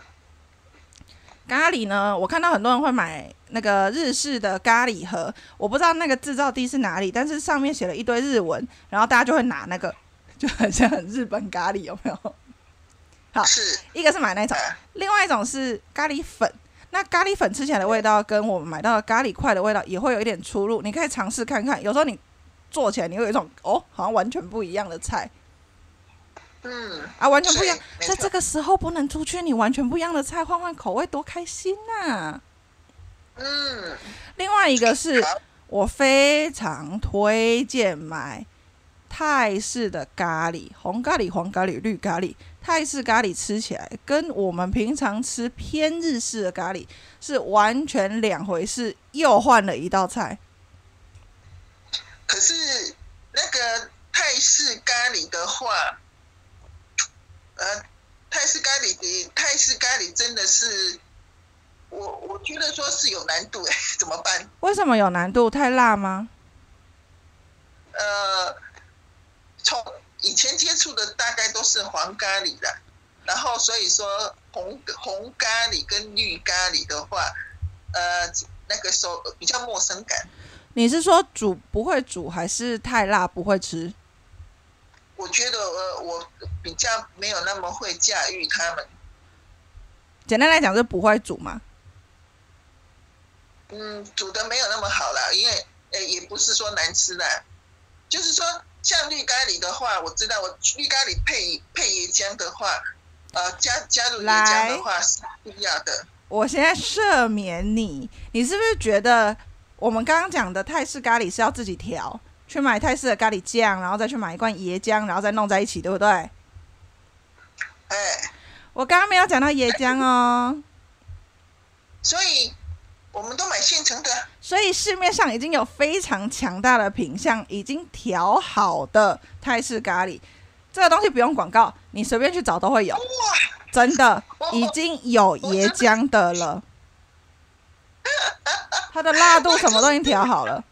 咖喱呢，我看到很多人会买那个日式的咖喱盒，我不知道那个制造地是哪里，但是上面写了一堆日文，然后大家就会拿那个，就很像很日本咖喱，有没有？好，是一个是买那种，另外一种是咖喱粉。那咖喱粉吃起来的味道跟我们买到的咖喱块的味道也会有一点出入，你可以尝试看看。有时候你做起来，你会有一种哦，好像完全不一样的菜。嗯，啊，完全不一样。在这个时候不能出去，你完全不一样的菜，换换口味，多开心呐！嗯，另外一个是我非常推荐买。泰式的咖喱，红咖喱、黄咖喱、绿咖喱，泰式咖喱吃起来跟我们平常吃偏日式的咖喱是完全两回事，又换了一道菜。可是那个泰式咖喱的话，呃，泰式咖喱的泰式咖喱真的是，我我觉得说是有难度哎，怎么办？为什么有难度？太辣吗？呃。从以前接触的大概都是黄咖喱的，然后所以说红红咖喱跟绿咖喱的话，呃，那个时候比较陌生感。你是说煮不会煮，还是太辣不会吃？我觉得呃，我比较没有那么会驾驭他们。简单来讲，是不会煮嘛？嗯，煮的没有那么好了，因为呃，也不是说难吃的，就是说。像绿咖喱的话，我知道我绿咖喱配配椰浆的话，呃，加加入椰浆的话是必要的。我现在赦免你，你是不是觉得我们刚刚讲的泰式咖喱是要自己调，去买泰式的咖喱酱，然后再去买一罐椰浆，然后再弄在一起，对不对？哎，我刚刚没有讲到椰浆哦。所以。我们都买现成的，所以市面上已经有非常强大的品相，已经调好的泰式咖喱，这个东西不用广告，你随便去找都会有。真的已经有椰浆的了，它的辣度什么都已经调好了。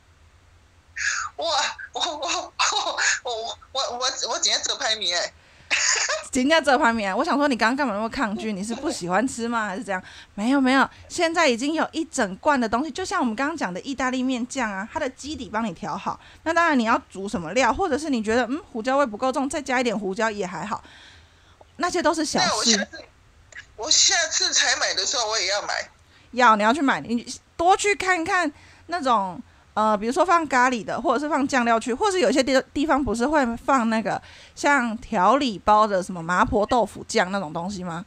哇，我我我我我我我我今天做排名哎，[LAUGHS] 今天这方面，我想说你刚刚干嘛那么抗拒？你是不喜欢吃吗？还是怎样？没有没有，现在已经有一整罐的东西，就像我们刚刚讲的意大利面酱啊，它的基底帮你调好。那当然你要煮什么料，或者是你觉得嗯胡椒味不够重，再加一点胡椒也还好，那些都是小事。我下次才买的时候我也要买，要你要去买，你多去看看那种。呃，比如说放咖喱的，或者是放酱料去，或是有些地地方不是会放那个像调理包的什么麻婆豆腐酱那种东西吗？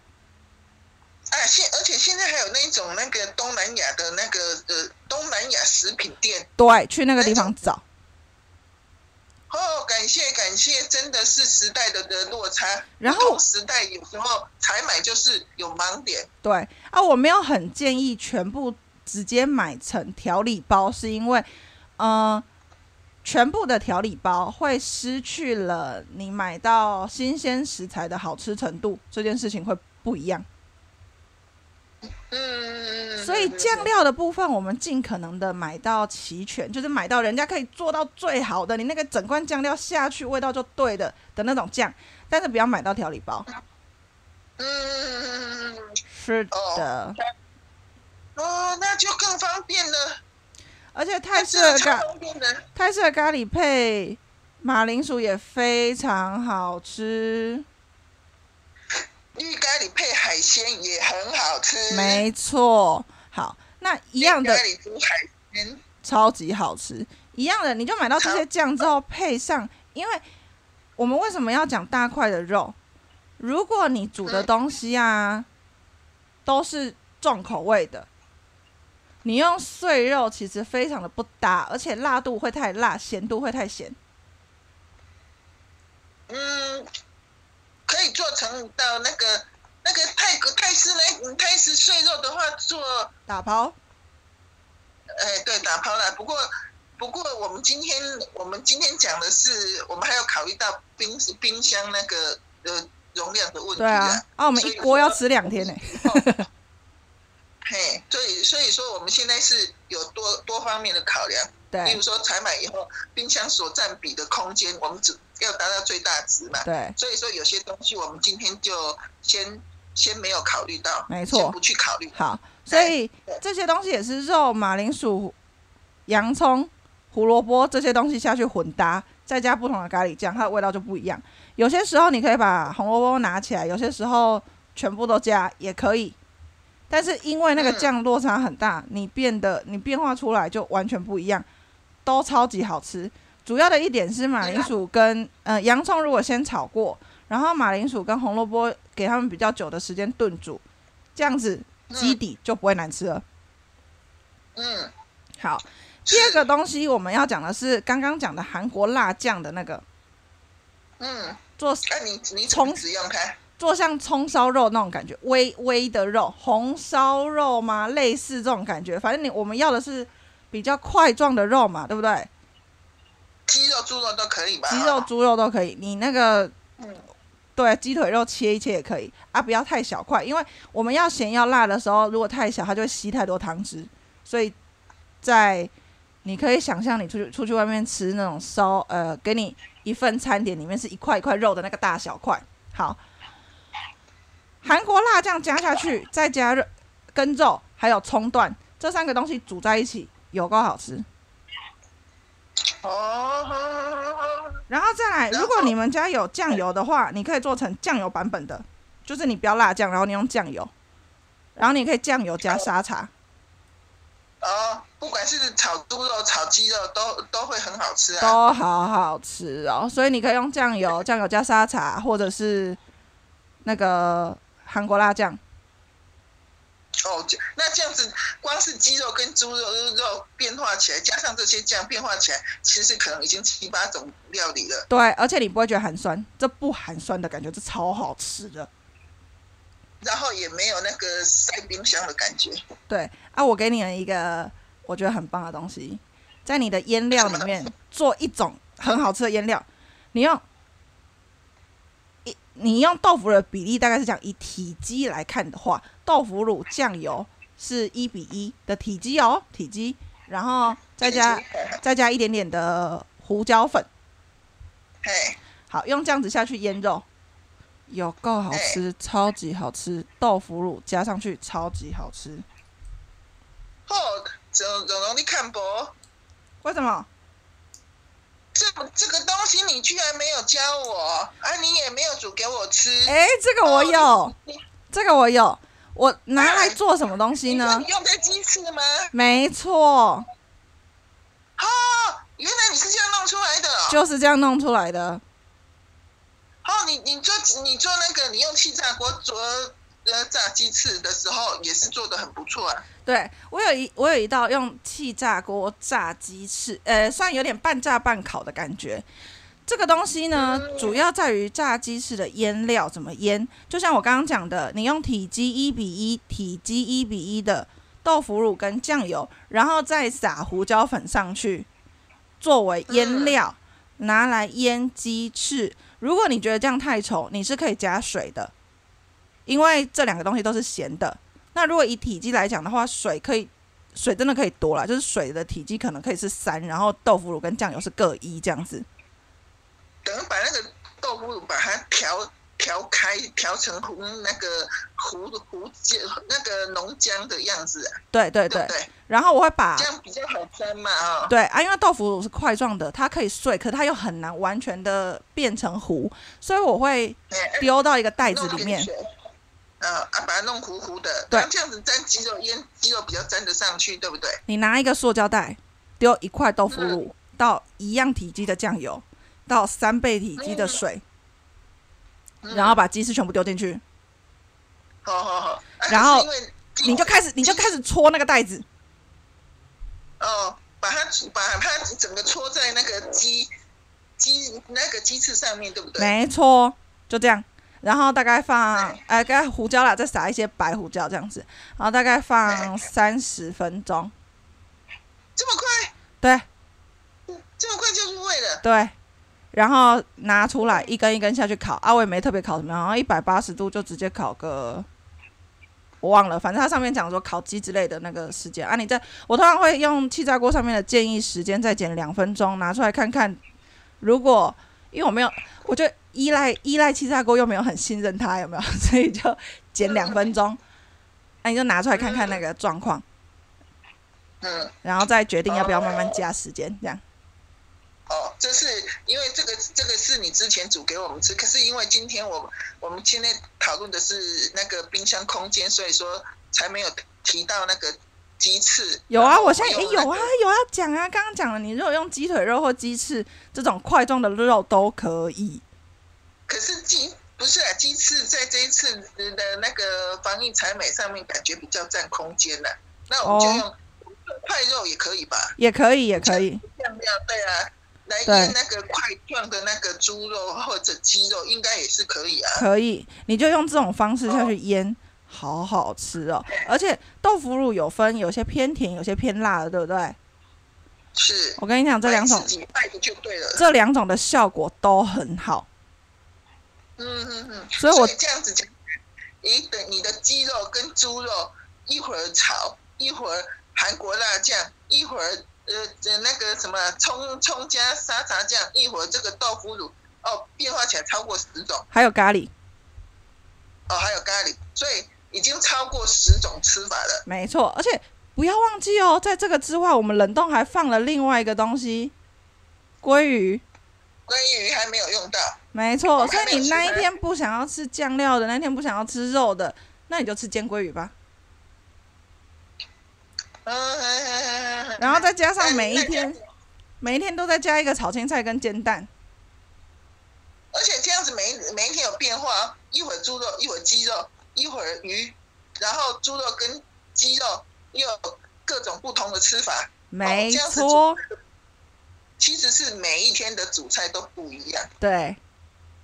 啊，现而且现在还有那种那个东南亚的那个呃东南亚食品店，对，去那个地方找。哦，感谢感谢，真的是时代的的落差。然后时代有时候采买就是有盲点。对啊，我没有很建议全部。直接买成调理包，是因为，嗯，全部的调理包会失去了你买到新鲜食材的好吃程度，这件事情会不一样。嗯，所以酱料的部分，我们尽可能的买到齐全，就是买到人家可以做到最好的，你那个整罐酱料下去，味道就对的的那种酱，但是不要买到调理包。嗯，是的。哦，那就更方便了，而且泰式的咖泰式的咖喱配马铃薯也非常好吃，[LAUGHS] 绿咖喱配海鲜也很好吃，没错。好，那一样的咖喱煮海鲜超级好吃，一样的，你就买到这些酱之后配上，因为我们为什么要讲大块的肉？如果你煮的东西啊都是重口味的。你用碎肉其实非常的不搭，而且辣度会太辣，咸度会太咸。嗯，可以做成到那个那个泰国泰式那泰式碎肉的话，做打抛。哎，对，打抛了。不过不过，我们今天我们今天讲的是，我们还要考虑到冰冰箱那个呃容量的问题。对啊，啊，我们一锅要吃两天呢。嘿，所以所以说我们现在是有多多方面的考量，对，比如说采买以后冰箱所占比的空间，我们只要达到最大值嘛，对，所以说有些东西我们今天就先先没有考虑到，没错，不去考虑。好，所以这些东西也是肉、马铃薯、洋葱、胡萝卜这些东西下去混搭，再加不同的咖喱酱，它的味道就不一样。有些时候你可以把红萝卜拿起来，有些时候全部都加也可以。但是因为那个酱落差很大，你变得你变化出来就完全不一样，都超级好吃。主要的一点是马铃薯跟呃洋葱如果先炒过，然后马铃薯跟红萝卜给他们比较久的时间炖煮，这样子基底就不会难吃了。嗯，好，第二个东西我们要讲的是刚刚讲的韩国辣酱的那个，嗯，做那你你从使用它。做像葱烧肉那种感觉，微微的肉，红烧肉吗？类似这种感觉，反正你我们要的是比较块状的肉嘛，对不对？鸡肉、猪肉都可以吧？鸡肉、猪肉都可以。你那个，对，鸡腿肉切一切也可以啊，不要太小块，因为我们要咸要辣的时候，如果太小，它就会吸太多汤汁。所以在你可以想象，你出去出去外面吃那种烧，呃，给你一份餐点，里面是一块一块肉的那个大小块，好。韩国辣酱加下去，再加肉、跟肉还有葱段这三个东西煮在一起，有够好吃。哦。然后再来，如果你们家有酱油的话，你可以做成酱油版本的，就是你不要辣酱，然后你用酱油，然后你可以酱油加沙茶。哦，不管是炒猪肉、炒鸡肉，都都会很好吃啊。都好好吃哦，所以你可以用酱油，酱油加沙茶，或者是那个。韩国辣酱，哦，那这样子，光是鸡肉跟猪肉肉变化起来，加上这些酱变化起来，其实可能已经七八种料理了。对，而且你不会觉得寒酸，这不寒酸的感觉，这超好吃的。然后也没有那个塞冰箱的感觉。对啊，我给你了一个我觉得很棒的东西，在你的腌料里面做一种很好吃的腌料，你用。你用豆腐的比例大概是讲以体积来看的话，豆腐乳酱油是一比一的体积哦，体积，然后再加再加一点点的胡椒粉，嘿，好，用这样子下去腌肉，有够好吃，超级好吃，豆腐乳加上去超级好吃。你看不？为什么？这这个东西你居然没有教我，啊，你也没有煮给我吃。哎，这个我有，这个我有，我拿来做什么东西你呢你？用在鸡翅吗？没错，哦，原来你是这样弄出来的哦。就是这样弄出来的。哦，你你做你做那个，你用气炸锅做呃炸鸡翅的时候，也是做的很不错啊。对我有一我有一道用气炸锅炸鸡翅，呃，算有点半炸半烤的感觉。这个东西呢，嗯主要在于炸鸡翅的腌料怎么腌。就像我刚刚讲的，你用体积一比一、体积一比一的豆腐乳跟酱油，然后再撒胡椒粉上去，作为腌料，拿来腌鸡翅。如果你觉得这样太稠，你是可以加水的，因为这两个东西都是咸的。那如果以体积来讲的话，水可以，水真的可以多了，就是水的体积可能可以是三，然后豆腐乳跟酱油是各一这样子。等于把那个豆腐乳把它调调开，调成糊那个糊糊浆那个浓浆的样子啊，对对对对，对？然后我会把这样比较好沾嘛啊、哦。对啊，因为豆腐乳是块状的，它可以碎，可它又很难完全的变成糊，所以我会哎丢到一个袋子里面。点水啊啊，把它弄糊糊的，对这样子沾鸡肉腌鸡肉比较沾得上去，对不对？你拿一个塑胶袋，丢一块豆腐乳到一样体积的酱油，到三倍体积的水，嗯然后把鸡翅全部丢进去，好好好，啊然后你就开始你就开始搓那个袋子。哦，把它把它整个搓在那个鸡鸡那个鸡翅上面，对不对？没错，就这样。然后大概放对，呃，大概胡椒啦，再撒一些白胡椒这样子，然后大概放三十分钟。这么快，对这么快就入味了。对，然后拿出来一根一根下去烤。啊，我也没特别烤什么，然后一百八十度就直接烤个，我忘了，反正它上面讲说烤鸡之类的那个时间啊。你在我通常会用气炸锅上面的建议时间再减两分钟，拿出来看看。如果因为我没有，我就依赖依赖气炸锅，又没有很信任他，有没有？[LAUGHS] 所以就减两分钟。那、你就拿出来看看那个状况，嗯，然后再决定要不要慢慢加时间，这样。哦，这是因为这个这个是你之前煮给我们吃，可是因为今天我我们现在讨论的是那个冰箱空间，所以说才没有提到那个鸡翅。有啊，我现在也有啊，有要讲啊。刚刚讲了，你如果用鸡腿肉或鸡翅这种块状的肉都可以。可是鸡不是啊，鸡翅在这一次的那个防疫采买上面感觉比较占空间了、那我们就哦用块肉也可以吧？也可以，也可以。酱料对啊，来对腌那个块状的那个猪肉或者鸡肉，应该也是可以啊。可以，你就用这种方式下去腌，好好吃哦。而且豆腐乳有分，有些偏甜，有些偏辣的，对不对？是，我跟你讲，这两种。这两种的效果都很好。嗯嗯嗯。所以我这样子讲，你的你的鸡肉跟猪肉一会儿炒，一会儿韩国辣酱，一会儿呃呃那个什么葱葱加沙茶酱，一会儿这个豆腐乳，哦，变化起来超过十种。还有咖喱，哦，还有咖喱，所以已经超过十种吃法了。没错。而且不要忘记哦，在这个之外，我们冷冻还放了另外一个东西——鲑鱼。鲑鱼还没有用到，没错，所以你那一天不想要吃酱料的，那一天不想要吃肉的，那你就吃煎鲑鱼吧。嗯，然后再加上每一天，每一天都再加一个炒青菜跟煎蛋。而且这样子每一每一天有变化哦，一会儿猪肉，一会儿鸡肉，一会儿鱼，然后猪肉跟鸡肉又有各种不同的吃法，没错，其实是每一天的主菜都不一样，对，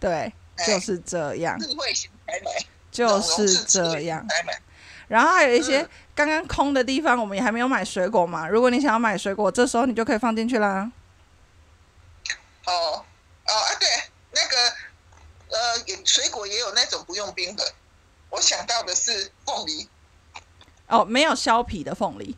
对，哎就是这样，智慧型采买，就是这样。然后还有一些嗯刚刚空的地方，我们也还没有买水果嘛。如果你想要买水果，这时候你就可以放进去啦。哦哦啊，对，那个呃，水果也有那种不用冰的，我想到的是凤梨，哦，没有削皮的凤梨，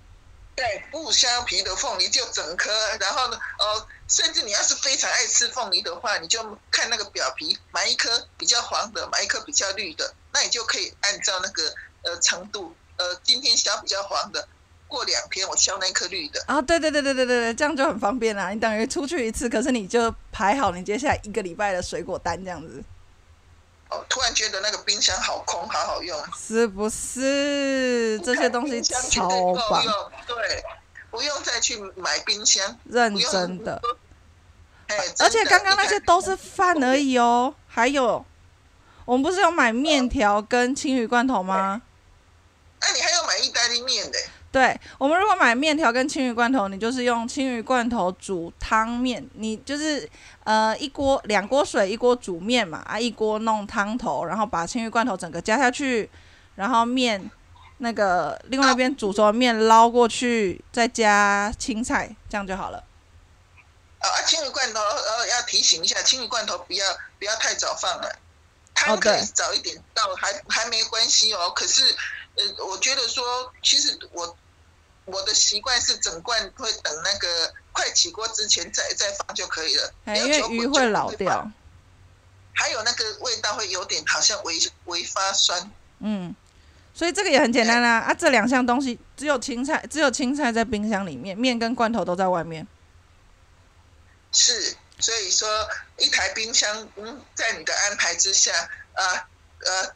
对，不削皮的凤梨就整颗，然后呢，呃，甚至你要是非常爱吃凤梨的话，你就看那个表皮，买一颗比较黄的，买一颗比较绿的，那你就可以按照那个呃程度，呃，今天削比较黄的，过两天我削那颗绿的。啊，对对对对对对对，这样就很方便啦。你等于出去一次，可是你就排好你接下来一个礼拜的水果单这样子。哦，突然觉得那个冰箱好空，好好用，是不是？这些东西超棒，对，不用再去买冰箱，认真的。哎，而且刚刚那些都是饭而已哦，还有，我们不是有买面条跟青鱼罐头吗？哎，你还要买意大利面的。对我们如果买面条跟青鱼罐头，你就是用青鱼罐头煮汤面，你就是呃一锅两锅水一锅煮面嘛啊一锅弄汤头，然后把青鱼罐头整个加下去，然后面那个另外一边煮熟的面捞过去，再加青菜，这样就好了。啊，青鱼罐头呃要提醒一下，青鱼罐头不要不要太早放了，汤可以早一点倒还还没关系哦。可是呃我觉得说其实我。我的习惯是整罐会等那个快起锅之前再再放就可以了，因为鱼会老掉。还有那个味道会有点好像微微发酸。嗯，所以这个也很简单啦啊！这两项东西只有青菜，只有青菜在冰箱里面，面跟罐头都在外面。是，所以说一台冰箱嗯，在你的安排之下啊呃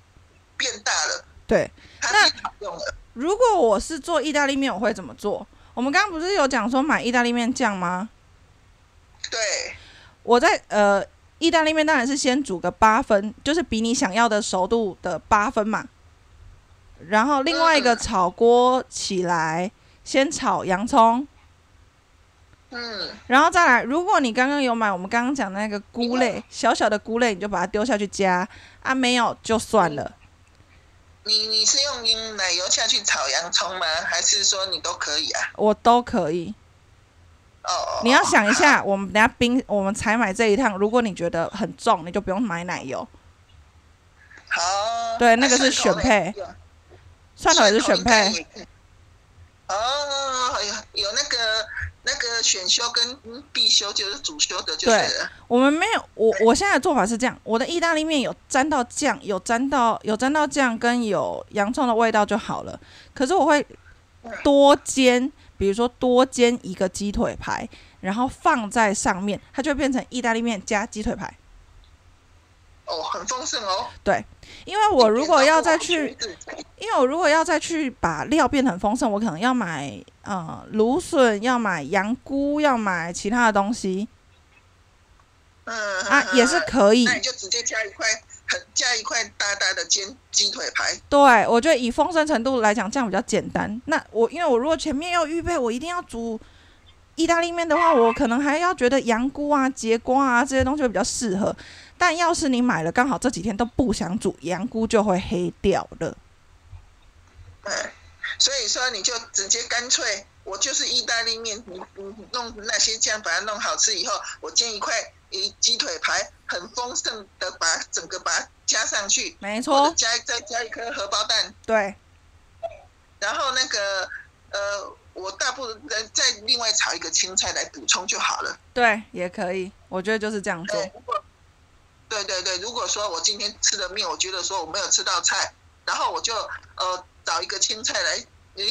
变大了。对，它是好用的。如果我是做意大利面，我会怎么做？我们刚刚不是有讲说买意大利面酱吗？对，我在呃，意大利面当然是先煮个八分，就是比你想要的熟度的八分嘛。然后另外一个炒锅起来，先炒洋葱。嗯，然后再来，如果你刚刚有买我们刚刚讲的那个菇类，小小的菇类，你就把它丢下去加啊，没有就算了。你你是用奶油下去炒洋葱吗？还是说你都可以啊？我都可以。哦。你要想一下，我们等下冰，我们才买这一趟，如果你觉得很重，你就不用买奶油。好。对，那个是选配。蒜头也是选配。哦，有有那个。那个选修跟必修就是主修的，就是我们没有我我现在的做法是这样，我的意大利面有沾到酱，有沾到有沾到酱跟有洋葱的味道就好了。可是我会多煎，比如说多煎一个鸡腿排，然后放在上面，它就会变成意大利面加鸡腿排。哦，很丰盛哦。对，因为我如果要再去，因为我如果要再去把料变得很丰盛，我可能要买呃芦笋，要买羊菇，要买其他的东西。嗯啊，也是可以。那你就直接加一块，很加一块大大的煎鸡腿排。对，我觉得以丰盛程度来讲，这样比较简单。那我因为我如果前面要预备，我一定要煮意大利面的话，我可能还要觉得羊菇啊、节瓜啊这些东西会比较适合。但要是你买了，刚好这几天都不想煮，羊菇就会黑掉了。对，所以说你就直接干脆，我就是意大利面，你你弄那些酱把它弄好吃以后，我煎一块一鸡腿排，很丰盛的把整个把它加上去，没错，加再加一颗荷包蛋，对，然后那个呃，我大部分再另外炒一个青菜来补充就好了。对，也可以，我觉得就是这样做。对对对，如果说我今天吃的面，我觉得说我没有吃到菜，然后我就呃找一个青菜来，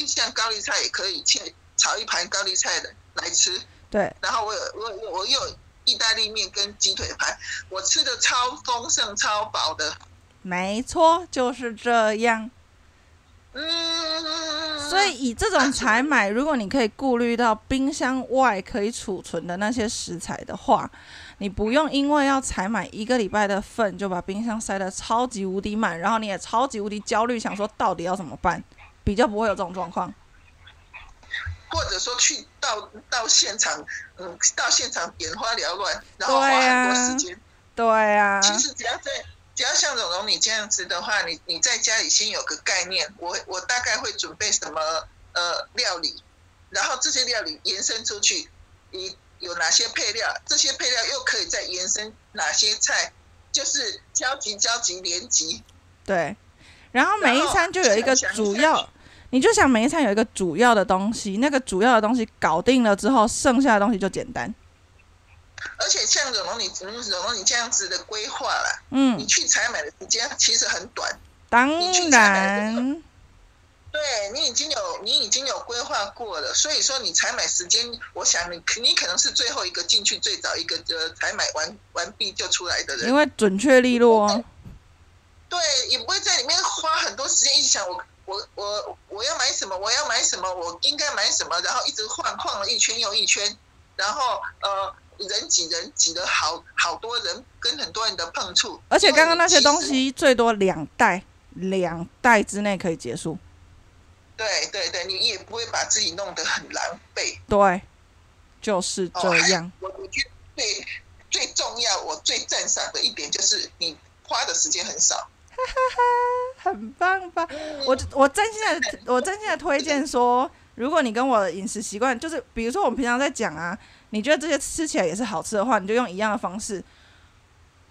像高丽菜也可以切炒一盘高丽菜的来吃。对。然后我有我我又有意大利面跟鸡腿排，我吃的超丰盛超饱的。没错，就是这样。嗯。所以以这种采买，如果你可以顾虑到冰箱外可以储存的那些食材的话。你不用因为要采买一个礼拜的份，就把冰箱塞得超级无敌满，然后你也超级无敌焦虑，想说到底要怎么办，比较不会有这种状况。或者说去到到现场，嗯，到现场眼花缭乱，然后花很多时间。对啊。其实只要在，只要像蓉蓉你这样子的话，你你在家里先有个概念，我我大概会准备什么呃料理，然后这些料理延伸出去，你。有哪些配料？这些配料又可以再延伸哪些菜？就是交集、交集、连集。对，然后每一餐就有一个主要，你就想每一餐有一个主要的东西，那个主要的东西搞定了之后，剩下的东西就简单。而且像荣荣你荣荣你这样子的规划啦，嗯你，去采买的时间其实很短，当然，对你已经有你已经有规划过了，所以说你采买时间，我想你你可能是最后一个进去，最早一个呃采买完完毕就出来的人因，为准确利落啊。对，也不会在里面花很多时间一直想我我我我要买什么，我要买什么，我应该买什么，然后一直晃晃了一圈又一圈，然后呃人挤人挤了好好多人跟很多人的碰触，而且刚刚那些东西最多两袋，两袋之内可以结束。对对对，你也不会把自己弄得很狼狈。对，就是哦这样。我我觉得最最重要，我最赞赏的一点就是你花的时间很少。哈 [LAUGHS] 哈很棒吧？我我真心的，我真心的推荐说，如果你跟我的饮食习惯，就是比如说我们平常在讲啊，你觉得这些吃起来也是好吃的话，你就用一样的方式，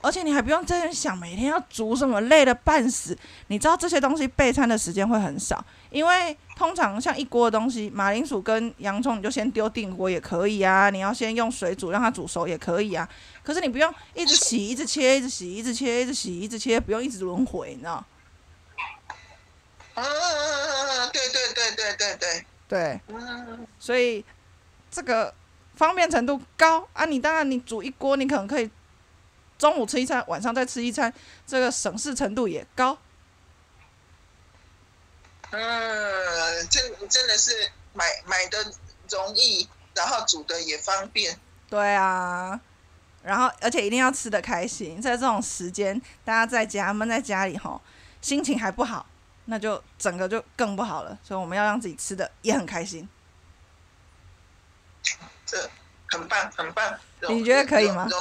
而且你还不用在那想每天要煮什么，累的半死。你知道这些东西备餐的时间会很少，因为通常像一锅的东西，马铃薯跟洋葱你就先丢定锅也可以啊，你要先用水煮让它煮熟也可以啊。可是你不用一直洗、一直切、一直洗、一直切、一直洗、一直切，不用一直轮回，你知道？嗯，对对对对对对，对。嗯，所以这个方便程度高啊！你当然你煮一锅，你可能可以中午吃一餐，晚上再吃一餐，这个省事程度也高。嗯，真真的是买买的容易，然后煮的也方便。对啊，然后而且一定要吃的开心，在这种时间，大家在家闷在家里吼，心情还不好，那就整个就更不好了。所以我们要让自己吃的也很开心。[LAUGHS] 这很棒，很棒。你觉得可以吗 [LAUGHS]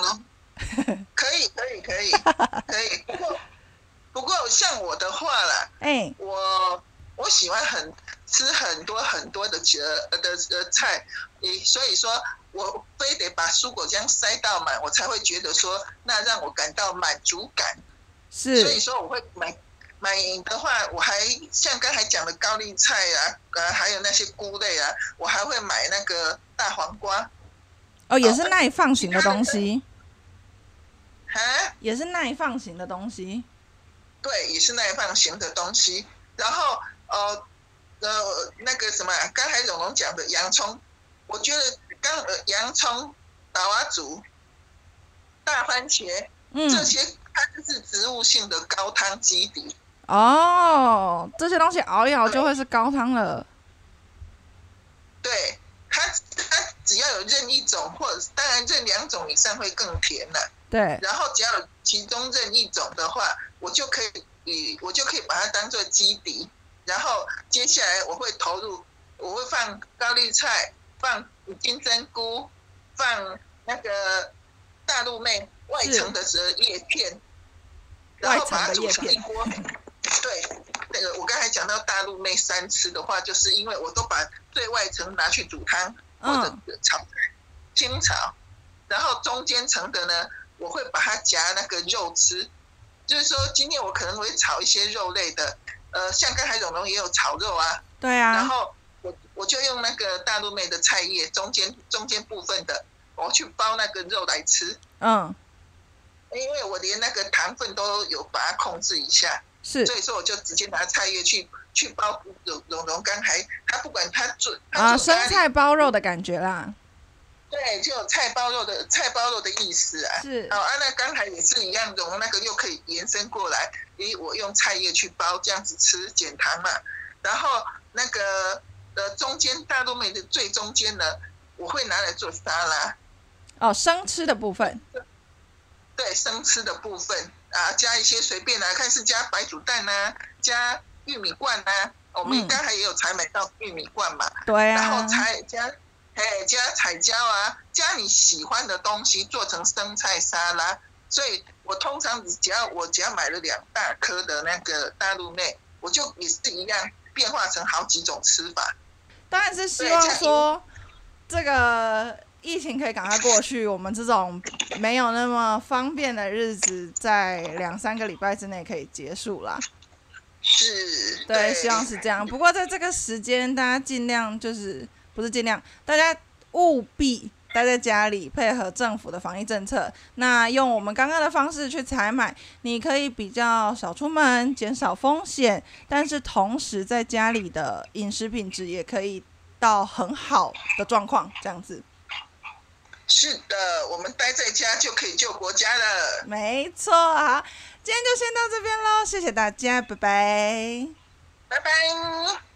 可以，可以，可以，可以。不过，不过像我的话啦，[LAUGHS] 哎、我我喜欢很吃很多很多的呃的呃菜，你所以说我非得把蔬果浆塞到满，我才会觉得说那让我感到满足感。是所以是说我会买买的话，我还像刚才讲的高丽菜啊，呃，还有那些菇类啊，我还会买那个大黄瓜哦，也是耐放型的东西，啊，也是耐放型的东西。对，也是耐放型的东西。然后呃呃那个什么啊，刚才蓉蓉讲的洋葱，我觉得刚呃洋葱、大瓦竹、大番茄嗯这嗯，些，它就是植物性的高汤基底。哦，这些东西熬一熬就会是高汤了。对它，它只要有任一种，或者当然任两种以上会更甜了、对，然后只要有其中任一种的话，我就可以，以我就可以把它当做基底。然后接下来我会投入，我会放高丽菜，放金针菇，放那个大陆妹外层的折叶片，然后把它煮成一锅。对，那个我刚才讲到大陆妹三吃的话，就是因为我都把最外层拿去煮汤或者嗯，炒菜、清炒，然后中间层的呢，我会把它夹那个肉吃，就是说今天我可能会炒一些肉类的，呃，像刚才蓉蓉也有炒肉啊，对啊，然后我我就用那个大陆妹的菜叶中间中间部分的，我去包那个肉来吃，嗯，因为我连那个糖分都有把它控制一下，是。所以说我就直接拿菜叶去去包蓉蓉蓉刚才他不管他做啊，生菜包肉的感觉啦。对，就有菜包肉的菜包肉的意思啊。是好啊，那刚才也是一样，蓉那个又可以延伸过来，咦，我用菜叶去包，这样子吃减糖嘛。然后那个呃中间大陆妹的最中间呢，我会拿来做沙拉，哦，生吃的部分。对生吃的部分啊，加一些随便啊，看是加白煮蛋呐、加玉米罐呐、我们嗯刚才也有采买到玉米罐嘛，对然后才，加，哎，加彩椒啊，加你喜欢的东西做成生菜沙拉。所以我通常只要我只要买了两大颗的那个大陆内，我就也是一样变化成好几种吃法。当然是希望说这个疫情可以赶快过去，我们这种没有那么方便的日子，在两三个礼拜之内可以结束啦。是，对，希望是这样。不过在这个时间，大家尽量就是不是尽量，大家务必待在家里，配合政府的防疫政策。那用我们刚刚的方式去采买，你可以比较少出门，减少风险，但是同时在家里的饮食品质也可以到很好的状况，这样子。是的，我们待在家就可以救国家了。没错，啊，今天就先到这边喽，谢谢大家，拜拜，拜拜。